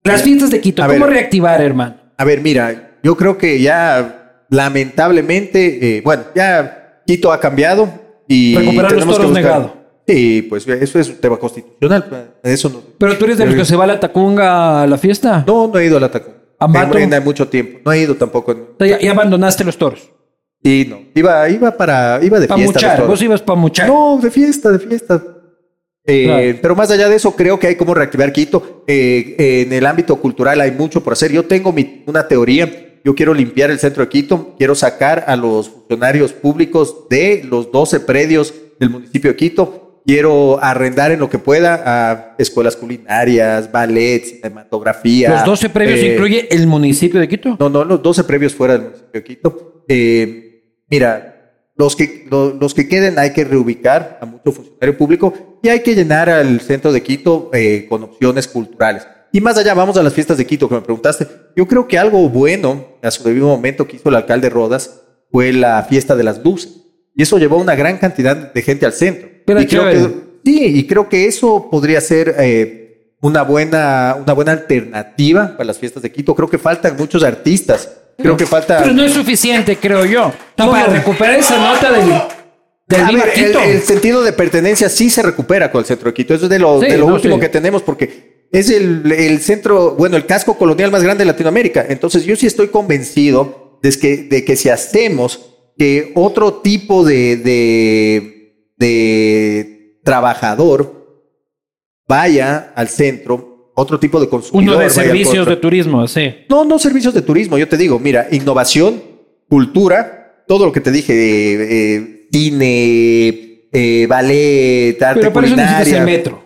Las fiestas de Quito, A ¿cómo ver. reactivar, hermano? A ver, mira, yo creo que ya lamentablemente, eh, bueno, ya Quito ha cambiado y Recuperar los tenemos que toros buscar- negado. Sí, pues eso es un tema constitucional. Eso no. Pero tú eres de los que se va a la Tacunga a la fiesta. No, no he ido a la Tacón. ¿Ambato? En, en mucho tiempo. No he ido tampoco. en- O sea, ya, ya abandonaste los toros. Y no. Iba, iba para, iba de Para fiesta. muchar. los. Vos ibas para muchar. No, de fiesta, de fiesta. Eh, Claro. Pero más allá de eso, creo que hay como reactivar Quito. Eh, en el ámbito cultural hay mucho por hacer. Yo tengo mi- una teoría. Yo quiero limpiar el centro de Quito. Quiero sacar a los funcionarios públicos de los 12 predios del municipio de Quito. Quiero arrendar en lo que pueda a escuelas culinarias, ballet, cinematografía. Los 12 previos eh, incluye el municipio de Quito. no, no, los 12 previos fuera del municipio de Quito. Eh, mira, los que, lo- los que queden hay que reubicar a mucho funcionario público y hay que llenar al centro de Quito eh, con opciones culturales. Y más allá, vamos a las fiestas de Quito que me preguntaste. Yo creo que algo bueno a su debido momento que hizo el alcalde Rodas fue la fiesta de las luces. Y eso llevó una gran cantidad de gente al centro. Era y creo que, sí, y creo que eso podría ser eh, una, buena, una buena alternativa para las fiestas de Quito. Creo que faltan muchos artistas. Creo que falta. Pero no es suficiente, creo yo. O sea, No, para no. recuperar esa nota del, del A ver, el, Quito. el sentido de pertenencia sí se recupera con el centro de Quito. Eso es de lo, Sí, de lo no, último sí. que tenemos porque es el, el centro, bueno, el casco colonial más grande de Latinoamérica. Entonces yo sí estoy convencido de que, de que si hacemos que otro tipo de, de, de trabajador vaya al centro, otro tipo de consumidor. Uno de servicios de turismo, sí. No, no servicios de turismo. Yo te digo, mira, innovación, cultura, todo lo que te dije, eh, eh, cine, eh, ballet, arte Pero para eso necesitas culinaria. el metro.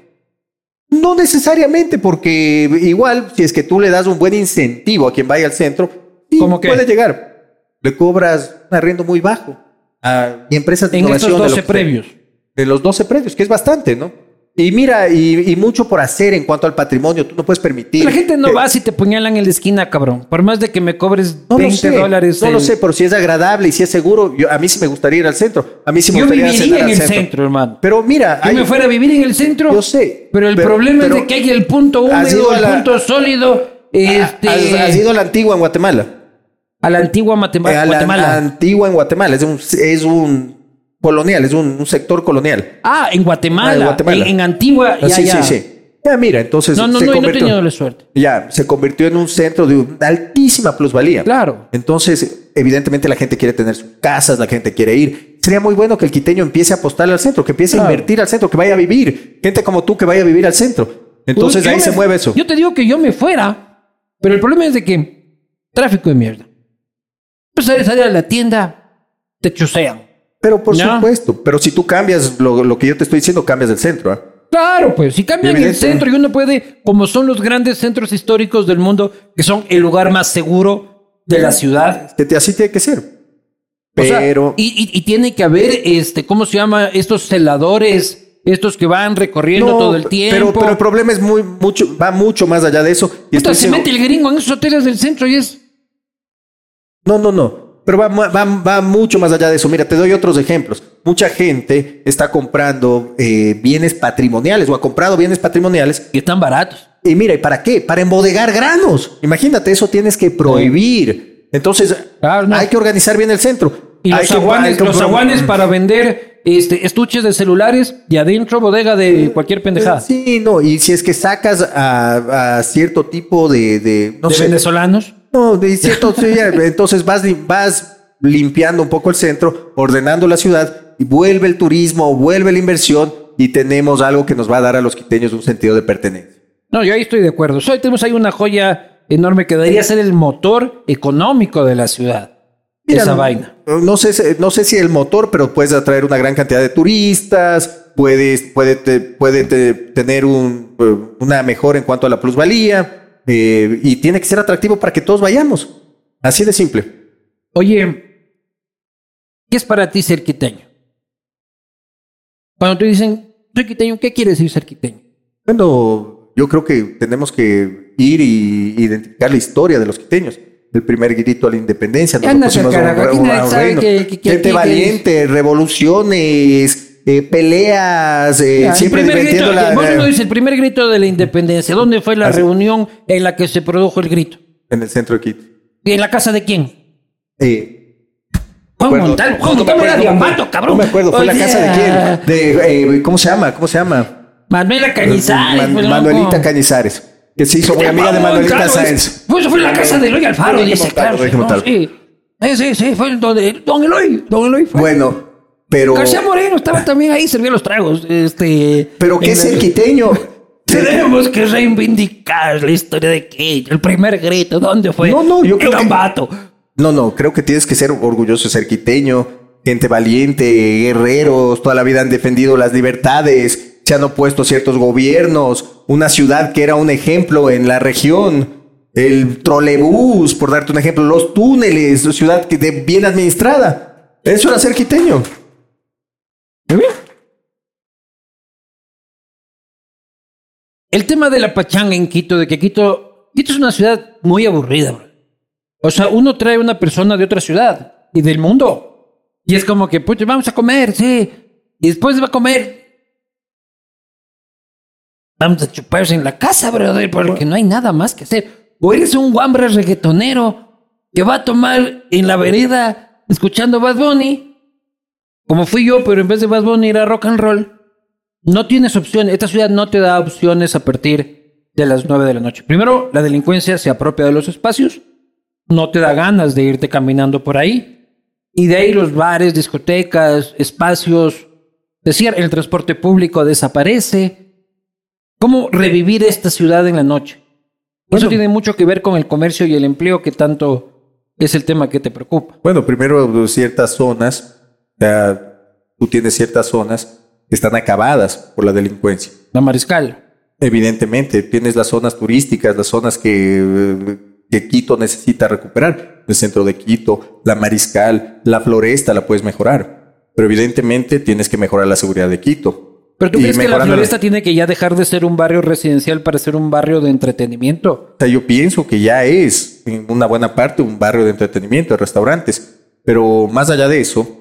No necesariamente, porque igual, si es que tú le das un buen incentivo a quien vaya al centro, sí, ¿Cómo qué? puede llegar. Le cobras un arriendo muy bajo. a- y empresas de En innovación. de lo 12 que sea. previos. De los 12 predios, que es bastante, ¿no? Y mira, y, y mucho por hacer en cuanto al patrimonio. Tú no puedes permitir. La gente no que- va si te puñalan en la esquina, cabrón. Por más de que me cobres No 20 lo sé, dólares. No lo sé, pero si es agradable y si es seguro, yo, a mí sí me gustaría ir al centro. A mí sí me Yo gustaría viviría cenar en al el centro. centro, hermano. Pero mira, Yo hay- me fuera a vivir en el centro. Yo sé, Pero el pero- problema pero- es de que hay el punto ¿Has ido húmedo, el la- punto sólido. Este, has, has ido a la antigua en Guatemala. a la antigua Matema- Eh, a la, Guatemala. la antigua en Guatemala. Es un, es un colonial, es un, un sector colonial. Ah, en Guatemala. Ah, en Guatemala. En, en Antigua. Ah, ya, sí, ya. sí, sí. Ya, mira, entonces No, no, se no, no he tenido la suerte. ya, se convirtió en un centro de una altísima plusvalía. Claro. Entonces, evidentemente la gente quiere tener sus casas, la gente quiere ir. Sería muy bueno que el quiteño empiece a apostarle al centro, que empiece Claro. a invertir al centro, que vaya a vivir. Gente como tú que vaya a vivir al centro. Entonces ahí me- se mueve eso. Yo te digo que yo me fuera, pero el problema es de que tráfico de mierda. Pues sales salir a la tienda, te chusean. Pero por supuesto, pero si tú cambias lo, lo que yo te estoy diciendo, cambias el centro. ¿ah? Claro, pues si cambian el centro y uno puede, como son los grandes centros históricos del mundo, que son el lugar más seguro de la ciudad. Que te- así tiene que ser. O sea, Pero y, y- y tiene que haber, este, ¿cómo se llama? Estos celadores, estos que van recorriendo No, todo el tiempo. Pero, pero el problema es muy mucho, va mucho más allá de eso. Y estoy se mete el gringo en esos hoteles del centro y es... No, no, no. Pero va, va, va mucho más allá de eso. Mira, te doy otros ejemplos. Mucha gente está comprando eh, bienes patrimoniales o ha comprado bienes patrimoniales. Y están baratos. Y mira, ¿y para qué? Para embodegar granos. Imagínate, eso tienes que prohibir. Entonces, Claro, no. hay que organizar bien el centro. Y los aguanes, los aguanes para vender este, estuches de celulares y adentro bodega de cualquier pendejada. Sí, no. Y si es que sacas a, a cierto tipo de, de no de sé, venezolanos. No, de cierto, sí, entonces vas, vas limpiando un poco el centro, ordenando la ciudad y vuelve el turismo, vuelve la inversión y tenemos algo que nos va a dar a los quiteños un sentido de pertenencia. No, yo ahí estoy de acuerdo. Hoy tenemos ahí una joya enorme que debería ser el motor económico de la ciudad. Mira, Esa no- vaina. No sé, si- no sé si el motor, pero puedes atraer una gran cantidad de turistas, puedes, puede, te- puede te- tener un, eh, una mejora en cuanto a la plusvalía eh, y tiene que ser atractivo para que todos vayamos. Así de simple. Oye, ¿qué es para ti ser quiteño? Cuando te dicen, soy quiteño, ¿qué quiere decir ser quiteño? Bueno, yo creo que tenemos que ir y identificar la historia de los quiteños. El primer grito a la independencia. Anda, pusimos un- un- un reino. que- Gente que- valiente, revoluciones, eh, peleas, eh, siempre grito, la... dice el primer grito de la independencia. ¿Dónde fue la Así. reunión en la que se produjo el grito? En el centro de Quito. ¿Y en la casa de quién? Eh, Juan acuerdo. Montalvo. Juan Montalvo era Diambato, cabrón. No me acuerdo, fue la Oye, casa de quién. De, eh, ¿Cómo se llama? ¿Cómo se llama? Manuela Cañizares. Man- pues. Manuelita Cañizares. Que se hizo muy amiga de Manuelita Claro, Sáenz. es- Pues fue la casa de Eloy Alfaro, dice, Montalvo, claro. No, sí. Sí, sí, fue el don, de- don Eloy. Don Eloy fue. Bueno, pero... García Moreno estaba también ahí, servía los tragos. Este, Pero ¿qué en es el quiteño? Tenemos que reivindicar la historia de Quito. El primer grito, ¿dónde fue? No, no, yo creo que- Ambato. No, no, creo que tienes que ser orgulloso de ser quiteño, gente valiente, guerreros, toda la vida han defendido las libertades, se han opuesto a ciertos gobiernos, una ciudad que era un ejemplo en la región, el trolebús, por darte un ejemplo, los túneles, una ciudad que de- bien administrada. Eso era ser quiteño. El tema de la pachanga en Quito, de que Quito, Quito es una ciudad muy aburrida. bro. O sea, uno trae una persona de otra ciudad y del mundo. Y es como que, pues, vamos a comer, sí. Y después va a comer. Vamos a chuparse en la casa, brother, porque no hay nada más que hacer. O eres un guambra reggaetonero que va a tomar en la vereda escuchando Bad Bunny, como fui yo, pero en vez de Bad Bunny ir a rock and roll. No tienes opciones. Esta ciudad no te da opciones a partir de las 9 de la noche. Primero, la delincuencia se apropia de los espacios. No te da ganas de irte caminando por ahí. Y de ahí los bares, discotecas, espacios. Decir, el transporte público desaparece. ¿Cómo revivir esta ciudad en la noche? Eso tiene mucho que ver con el comercio y el empleo, que tanto es el tema que te preocupa. Bueno, primero ciertas zonas, sea, tú tienes ciertas zonas que están acabadas por la delincuencia. La mariscal. Evidentemente, tienes las zonas turísticas, las zonas que, eh, que Quito necesita recuperar. El centro de Quito, la mariscal, la floresta la puedes mejorar. Pero evidentemente tienes que mejorar la seguridad de Quito. ¿Pero tú crees que la floresta tiene que ya dejar de ser un barrio residencial para ser un barrio de entretenimiento? O sea, yo pienso que ya es en una buena parte un barrio de entretenimiento, de restaurantes. Pero más allá de eso,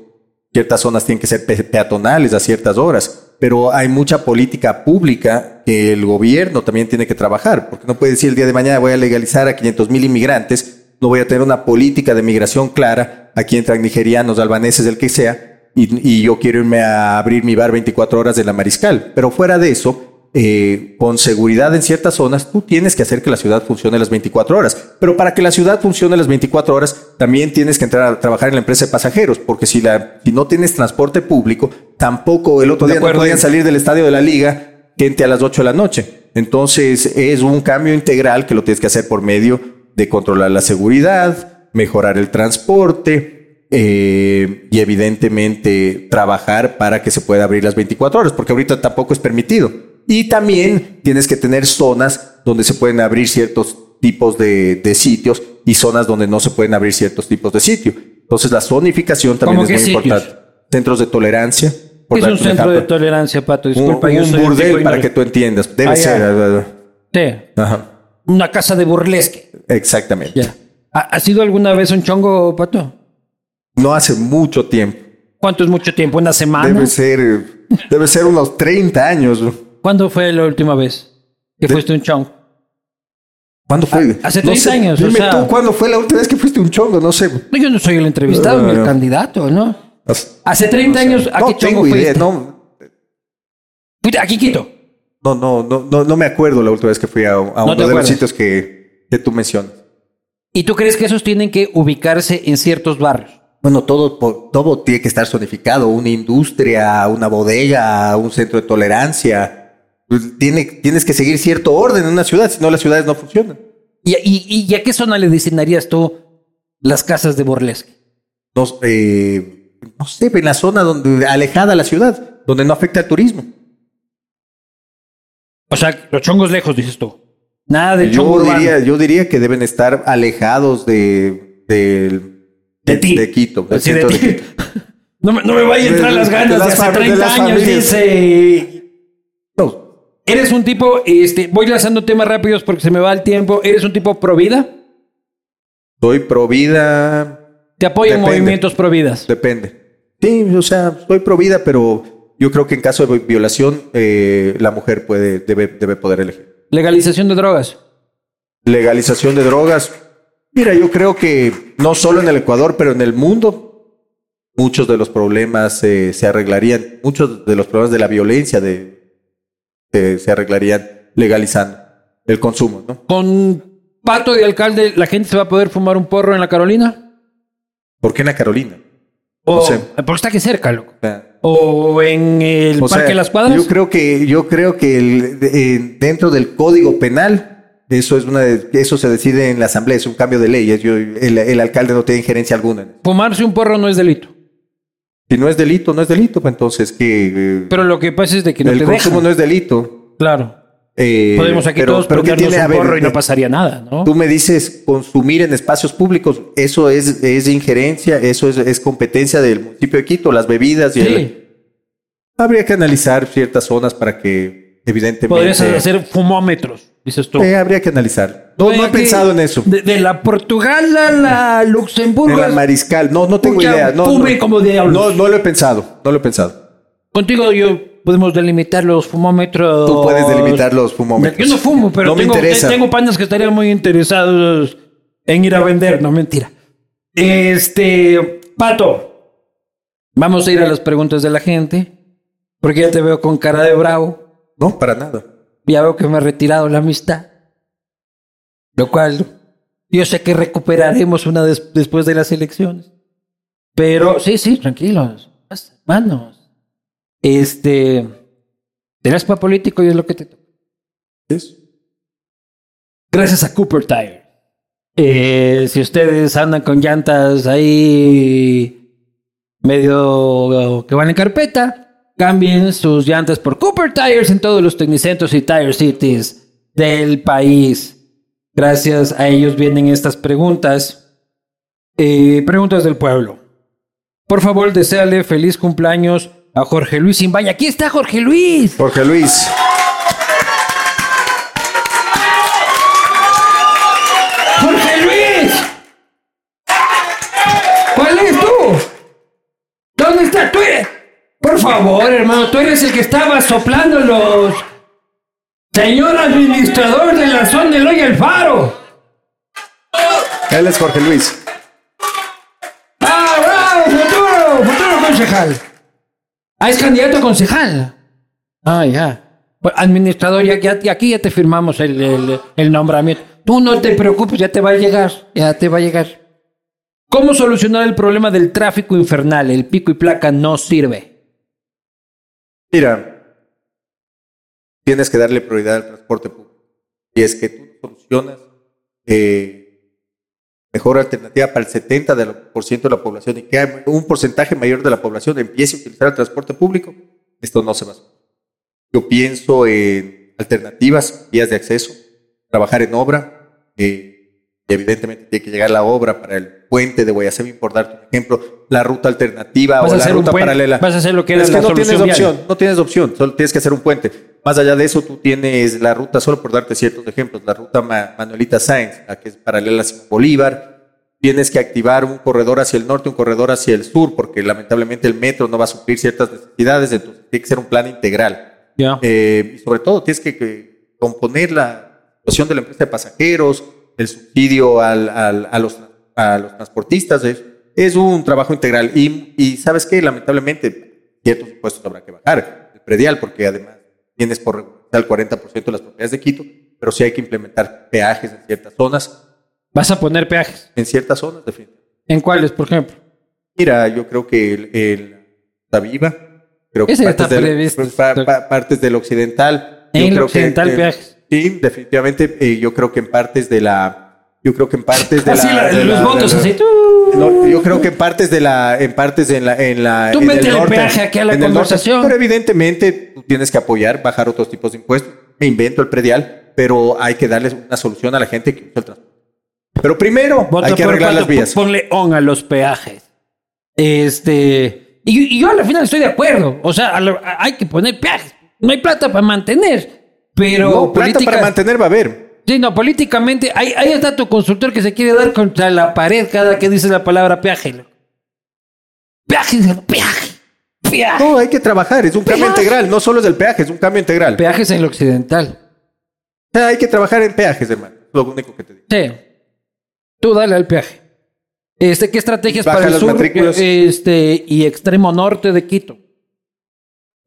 ciertas zonas tienen que ser pe- peatonales a ciertas horas. Pero hay mucha política pública que el gobierno también tiene que trabajar. Porque no puede decir el día de mañana voy a legalizar a 500 mil inmigrantes. No voy a tener una política de migración clara. Aquí entran nigerianos, albaneses, el que sea. Y, y yo quiero irme a abrir mi bar 24 horas de la mariscal. Pero fuera de eso, eh, con seguridad en ciertas zonas, tú tienes que hacer que la ciudad funcione las 24 horas. Pero para que la ciudad funcione las 24 horas, también tienes que entrar a trabajar en la empresa de pasajeros, porque si, la, si no tienes transporte público, tampoco el otro De día no podían salir del estadio de la liga gente a las 8 de la noche. Entonces es un cambio integral que lo tienes que hacer por medio de controlar la seguridad, mejorar el transporte eh, y evidentemente trabajar para que se pueda abrir las 24 horas, porque ahorita tampoco es permitido. Y también tienes que tener zonas donde se pueden abrir ciertos tipos de, de sitios y zonas donde no se pueden abrir ciertos tipos de sitios. Entonces la zonificación también ¿Cómo es muy sitios? importante. Centros de tolerancia. por Es un centro de tolerancia, Pato. Un, Disculpa, yo un soy un burdel para que tú entiendas. Debe Ah, ser. eh, Sí. Ajá. Una casa de burlesque. Exactamente. Ya. ¿Ha, ¿Ha sido alguna vez un chongo, Pato? No hace mucho tiempo. ¿Cuánto es mucho tiempo? ¿Una semana? Debe ser, debe ser unos 30 años. ¿Cuándo fue la última vez que fuiste un chongo? ¿Cuándo fue? hace No 30 sé. años, o Dime sea- tú, ¿cuándo fue la última vez que fuiste un chongo? No sé. No, yo no soy el entrevistado ni el Ah. candidato, ¿no? As- Hace 30 años, ¿a no qué chongo tengo idea. fuiste? No, Aquí Quito. no, no, no, no, no me acuerdo la última vez que fui a, a uno de los sitios que, que tú mencionas. ¿Y tú crees que esos tienen que ubicarse en ciertos barrios? Bueno, todo, todo tiene que estar zonificado. Una industria, una bodega, un centro de tolerancia. Pues Tiene, tienes que seguir cierto orden en una ciudad, si no las ciudades no funcionan. ¿Y, y, y a qué zona le designarías tú las casas de burlesque? No, eh, no sé, en la zona donde alejada la ciudad, donde no afecta al turismo. O sea, los chongos lejos, dices tú. Nada de Yo chongo urbano. diría, yo diría que deben estar alejados de, De de Quito, Sí, de. Quito. No me, no me vaya a entrar las ganas de, hace fam- de 30 las años, dice. No, Eres un tipo, este, voy lanzando temas rápidos porque se me va el tiempo. ¿Eres un tipo pro vida? soy pro vida, ¿Te apoyan movimientos pro vidas? depende. Sí, o sea, soy pro vida, pero yo creo que en caso de violación, eh, la mujer puede, debe, debe poder elegir. Legalización de drogas. Legalización de drogas. Mira, yo creo que no solo en el Ecuador, pero en el mundo, muchos de los problemas eh, se arreglarían, muchos de los problemas de la violencia de, se arreglarían legalizando el consumo, ¿no? Con pato de alcalde, ¿la gente se va a poder fumar un porro en la Carolina? ¿Por qué en la Carolina? O, No sé. Porque está aquí cerca, loco. O en el o Parque sea, de las Cuadras. Yo creo que, yo creo que el- eh, dentro del código penal, eso es una, de- eso se decide en la asamblea, es un cambio de ley. es- yo- el, el alcalde no tiene injerencia alguna. Fumarse un porro no es delito. Si no es delito, no es delito, pues entonces que eh, Pero lo que pasa es de que no el te consumo dejan. no es delito. Claro. Eh, Podemos aquí pero- todos pero ¿qué prendernos tiene? A ver, porro y no eh, pasaría nada, ¿no? Tú me dices consumir en espacios públicos, eso es, es injerencia, eso es, es competencia del municipio de Quito, las bebidas y el- Sí. habría que analizar ciertas zonas para que evidentemente Podrías hacer fumómetros, dices tú. Eh, habría que analizar. No, no he pensado en eso. De, de la Portugal a la Luxemburgo. En la mariscal, no, no tengo idea. No, no, como diablos. no, no lo he pensado, no lo he pensado. Contigo yo podemos delimitar los fumómetros. Tú puedes delimitar los fumómetros. Yo no fumo, pero No me tengo, interesa. tengo panas que estarían muy interesados en ir a vender, no mentira. Este, Pato, vamos a ir a las preguntas de la gente, porque ya te veo con cara de bravo, No, para nada. ya veo que me ha retirado la amistad, lo cual yo sé que recuperaremos una des- después de las elecciones. Pero sí, sí, tranquilos, manos. Este, serás para político y es lo que te toca. ¿Es? Gracias a Cooper Tire. Eh, si ustedes andan con llantas ahí medio que van en carpeta, cambien sus llantas por Cooper Tires en todos los tecnicentros y Tire Cities del país. Gracias a ellos vienen estas preguntas. Eh, preguntas del pueblo. Por favor, deseale feliz cumpleaños a Jorge Luis Imbaya. Aquí está Jorge Luis. Jorge Luis. ¡Jorge Luis! ¿Cuál es tú? ¿Dónde estás? Tú eres... Por favor, hermano, tú eres el que estaba soplando los... Señor administrador de la zona del Hoy Alfaro. Él es Jorge Luis. ¡Ah, bravo! ¡Futuro! ¡Futuro concejal! Ah, es candidato a concejal. Ah, ya. Administrador, ya, ya- aquí ya te firmamos el, el- el nombramiento. Tú no te preocupes, ya te va a llegar, ya te va a llegar. ¿Cómo solucionar el problema del tráfico infernal? El pico y placa no sirve. Mira, tienes que darle prioridad al transporte público. Y es que tú solucionas eh, mejor alternativa para el 70% de la, población y que un porcentaje mayor de la población empiece a utilizar el transporte público, esto no se va a hacer. Yo pienso en alternativas, vías de acceso, trabajar en obra. eh, y evidentemente tiene que llegar la obra para el puente de Guayacemi, por darte un ejemplo, la ruta alternativa Vas o la ruta paralela. vas a hacer lo que es que no tienes vial. opción, no tienes opción, solo tienes que hacer un puente. Más allá de eso, tú tienes la ruta, solo por darte ciertos ejemplos, la ruta Ma- Manuelita Sáenz, la que es paralela a Bolívar. Tienes que activar un corredor hacia el norte, un corredor hacia el sur, porque lamentablemente el metro no va a suplir ciertas necesidades, entonces tiene que ser un plan integral. Eh, y sobre todo, tienes que, que componer la situación de la empresa de pasajeros, el subsidio al- al- a, los, a los transportistas. Es, es un trabajo integral. Y, y sabes que, lamentablemente, ciertos impuestos habrá que bajar. El predial, porque además tienes por el 40% de las propiedades de Quito, pero sí hay que implementar peajes en ciertas zonas. Vas a poner peajes. En ciertas zonas, definitivamente. ¿En cuáles, por ejemplo? Mira, yo creo que el, el la Viva, creo que partes, está del, partes del occidental. En el occidental, peajes. Sí, definitivamente. eh, yo creo que en partes de la, yo creo que en partes de Así la, la- de los la- votos de así. tú. no, yo creo que en partes de la, en partes en la, en la. Tú en el norte, peaje aquí a la norte. conversación. pero evidentemente tú tienes que apoyar, bajar otros tipos de impuestos. Me invento el predial, pero hay que darles una solución a la gente que usa el transporte. Pero primero Vota hay que arreglar las vías. Ponle on a los peajes. Este. Y, y yo al final estoy de acuerdo. O sea, hay que poner peajes. No hay plata para mantener. Pero No, plata política- para mantener va a haber. Sí, no, políticamente. Ahí, ahí está tu consultor que se quiere dar contra la pared cada que dice la palabra peaje. Peaje, peaje, peaje. No, hay que trabajar, es un cambio integral, no solo es del peaje, es un cambio integral. Peajes en el occidental. O sea, hay que trabajar en peajes, hermano. Lo único que te digo. Sí. Tú dale al peaje. Este, ¿qué estrategias Baja para el sur este, y extremo norte de Quito?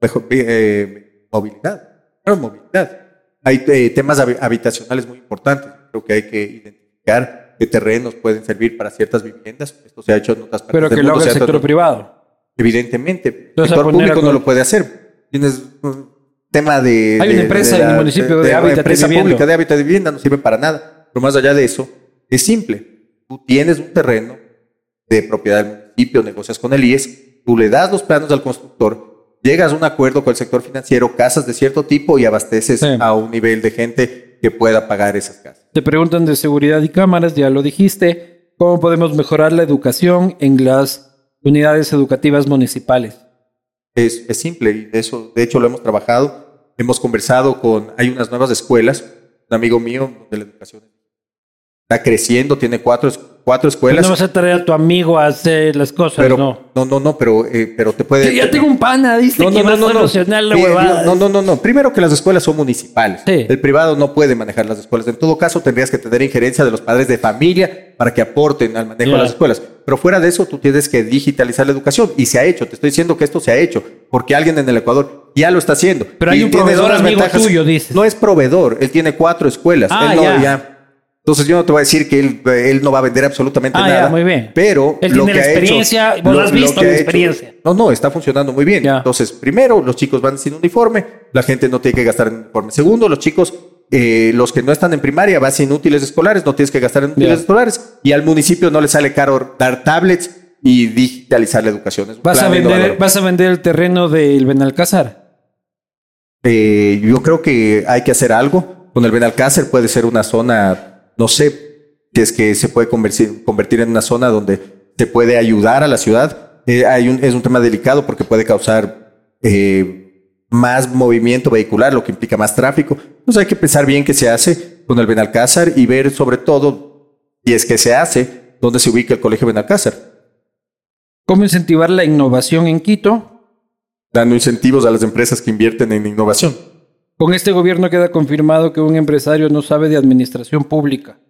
Mejor, eh, movilidad. Claro, movilidad. Hay eh, temas habi- habitacionales muy importantes. Creo que hay que identificar qué terrenos pueden servir para ciertas viviendas. Esto se ha hecho en otras partes Pero del que lo haga el sector privado. Evidentemente. El sector público no lo puede hacer. Tienes un tema de... Hay una de- empresa de en el municipio de hábitat y empresa vivienda. pública de hábitat de vivienda no sirve para nada. Pero más allá de eso, es simple. Tú tienes un terreno de propiedad del municipio, negocias con el IES, tú le das los planos al constructor, llegas a un acuerdo con el sector financiero, casas de cierto tipo y abasteces Sí. a un nivel de gente que pueda pagar esas casas. Te preguntan de seguridad y cámaras, ya lo dijiste. ¿Cómo podemos mejorar la educación en las unidades educativas municipales? Es, es simple y de eso, de hecho, lo hemos trabajado. Hemos conversado con, hay unas nuevas escuelas, un amigo mío de la educación está creciendo, tiene cuatro, cuatro Pues escuelas. no vas a traer a tu amigo a hacer las cosas, pero, no. no, no, no, pero, eh, pero te puede. Ya tengo un pana, dice No, que no, va no, no, a no. solucionar la huevada. No, no, no, no. Primero que las escuelas son municipales. Sí. El privado no puede manejar las escuelas. En todo caso, tendrías que tener injerencia de los padres de familia para que aporten al manejo de las escuelas. Pero fuera de eso, tú tienes que digitalizar la educación. Y se ha hecho. Te estoy diciendo que esto se ha hecho. Porque alguien en el Ecuador ya lo está haciendo. Pero hay Y un proveedor amigo tuyo, dices. No es proveedor. Él tiene cuatro escuelas. Ah, Él no, ya. ya. Entonces yo no te voy a decir que él, él no va a vender absolutamente Ah, ya, nada. muy bien. Pero Él lo tiene que la ha hecho- experiencia, vos lo- has visto la hecho- experiencia. no, no, está funcionando muy bien. Ya. Entonces, primero, los chicos van sin uniforme, la gente no tiene que gastar en uniforme. Segundo, los chicos, eh, los que no están en primaria, van sin útiles escolares, no tienes que gastar en útiles Ya. escolares. Y al municipio no le sale caro dar tablets y digitalizar la educación. ¿Vas a, vender. ¿Vas a vender el terreno del Benalcázar? Eh, yo creo que hay que hacer algo. Con el Benalcácer puede ser una zona, no sé, si es que se puede convertir, convertir en una zona donde se puede ayudar a la ciudad. Eh, hay un, es un tema delicado porque puede causar eh, más movimiento vehicular, lo que implica más tráfico. Entonces hay que pensar bien qué se hace con el Benalcázar y ver sobre todo, si es que se hace, dónde se ubica el Colegio Benalcázar, ¿Cómo incentivar la innovación en Quito? dando incentivos a las empresas que invierten en innovación. Con este gobierno queda confirmado que un empresario no sabe de administración pública.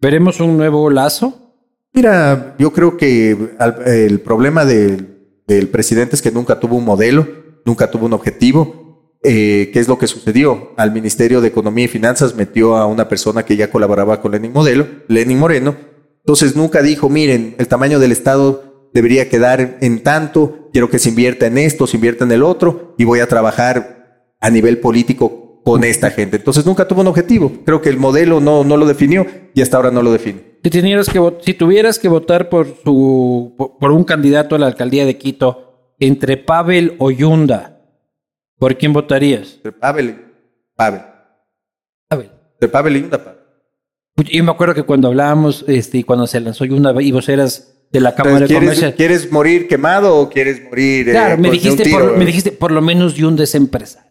¿Veremos un nuevo lazo? Mira, yo creo que el problema del, del presidente es que nunca tuvo un modelo, nunca tuvo un objetivo eh, ¿qué es lo que sucedió? Al Ministerio de Economía y Finanzas metió a una persona que ya colaboraba con Lenin Modelo, Lenin Moreno. Entonces nunca dijo, miren, el tamaño del Estado debería quedar en tanto, quiero que se invierta en esto, se invierta en el otro, y voy a trabajar a nivel político con esta gente. Entonces nunca tuvo un objetivo. Creo que el modelo no, no lo definió y hasta ahora no lo define. Si, que, tuvieras que votar por, su, por un candidato a la alcaldía de Quito entre Pavel o Yunda, ¿por quién votarías? Entre Pavel, Pavel. Pavel. Entre Pavel y Yunda, Pavel. Yo me acuerdo que cuando hablábamos, este, y cuando se lanzó Yunda y vos eras de la Cámara de Entonces, ¿quieres, Comercio. ¿Quieres morir quemado o quieres morir? eh, Claro, me dijiste, por, me dijiste, por lo menos Yunda es empresario.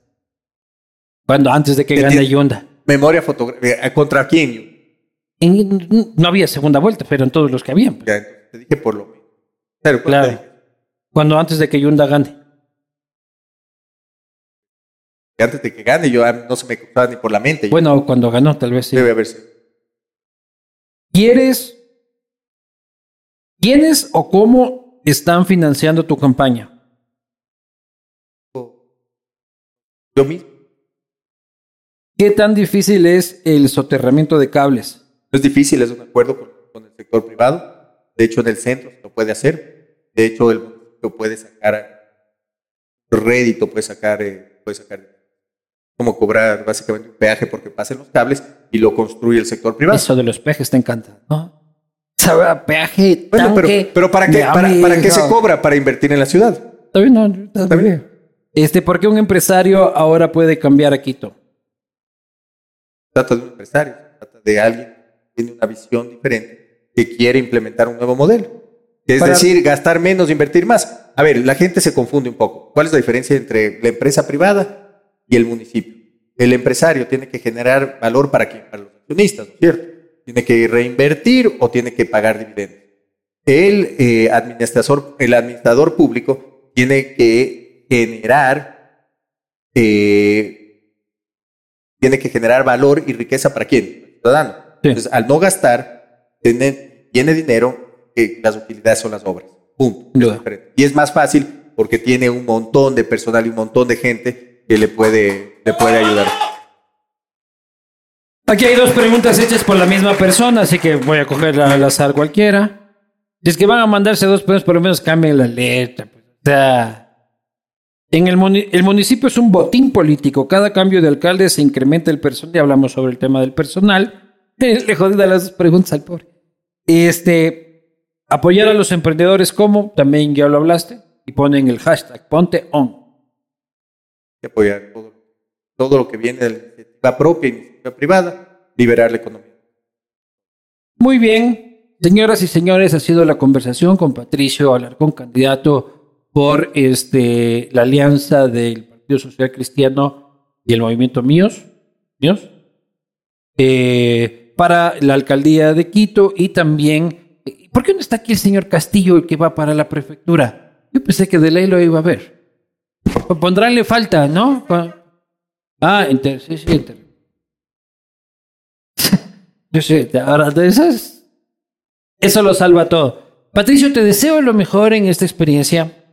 Cuando antes de que gane Yunda. Memoria fotográfica. ¿Contra quién? En- no había segunda vuelta, pero en todos los que habían. Ya, te dije por lo menos. Claro, ¿cuál te Claro. Cuando antes de que Yunda gane. Antes de que gane, yo ah, no se me cruzaba ni por la mente. Bueno, cuando ganó, tal vez sí. Debe haber sido. ¿Quieres? ¿Quiénes o cómo están financiando tu campaña? Yo mismo. ¿Qué tan difícil es el soterramiento de cables? No es difícil, es un acuerdo con, con el sector privado. De hecho, en el centro se lo puede hacer. De hecho, el municipio puede sacar rédito, puede sacar, eh, puede sacar como cobrar básicamente un peaje porque pasen los cables y lo construye el sector privado. Eso de los peajes te encanta, ¿no? Sabe, peaje, Bueno, pero, tanque pero ¿para qué, para, para qué se cobra? Para invertir en la ciudad. Está bien, no, está bien. Este, ¿por qué un empresario ahora puede cambiar a Quito? Trata de un empresario, trata de alguien que tiene una visión diferente, que quiere implementar un nuevo modelo. Es Para- decir, gastar menos, invertir más. A ver, la gente se confunde un poco. ¿Cuál es la diferencia entre la empresa privada y el municipio? El empresario tiene que generar valor para quién? Para los accionistas, ¿no es cierto? Tiene que reinvertir o tiene que pagar dividendos. El, eh, administrador, el administrador público tiene que generar eh, tiene que generar valor y riqueza para quién? Para el ciudadano. Sí. Entonces, al no gastar, tiene, tiene dinero, eh, las utilidades son las obras. Punto. Y es más fácil porque tiene un montón de personal y un montón de gente que le puede, le puede ayudar. Aquí hay dos preguntas hechas por la misma persona, así que voy a coger al azar cualquiera. Si es que van a mandarse dos preguntas, por lo menos cambien la letra. pues. O sea, en el, muni- el municipio es un botín político. Cada cambio de alcalde se incrementa el personal. Ya hablamos sobre el tema del personal. Le jodí de las preguntas al pobre. Este, apoyar a los emprendedores, ¿cómo? También ya lo hablaste. Y ponen el hashtag, ponte on. Que apoyar todo, todo lo que viene de la iniciativa propia y iniciativa privada, liberar la economía. Muy bien, señoras y señores, ha sido la conversación con Patricio Alarcón, candidato por este, la alianza del Partido Social Cristiano y el Movimiento Míos, Míos eh, para la alcaldía de Quito y también, eh, ¿por qué no está aquí el señor Castillo el que va para la prefectura? Yo pensé que de ley lo iba a ver. Pondránle falta, ¿no? Ah, enter, sí, sí, enter. Yo ahora. Eso lo salva todo. Patricio, te deseo lo mejor en esta experiencia.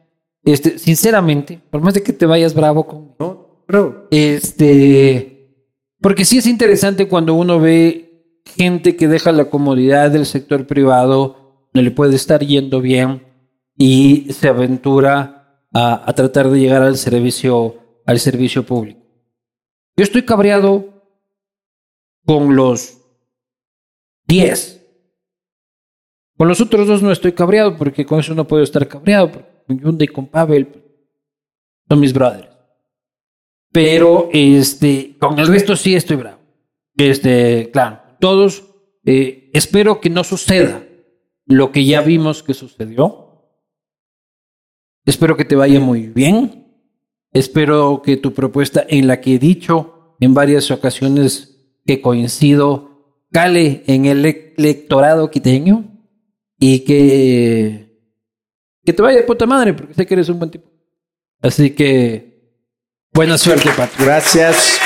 Este, sinceramente, por más de que te vayas bravo conmigo. ¿No? Pero, Este, porque sí es interesante cuando uno ve gente que deja la comodidad del sector privado, no le puede estar yendo bien y se aventura a, a tratar de llegar al servicio, al servicio público. Yo estoy cabreado con los 10. Con los otros dos no estoy cabreado porque con eso no puedo estar cabreado. Con Hyundai con Pavel son mis brothers. Pero este, con el resto sí estoy bravo. Este, claro, todos eh, espero que no suceda lo que ya vimos que sucedió. Espero que te vaya muy bien. Espero que tu propuesta, en la que he dicho en varias ocasiones que coincido, cale en el e- electorado quiteño y que, que te vaya de puta madre, porque sé que eres un buen tipo. Así que, buena suerte, Patrick. gracias.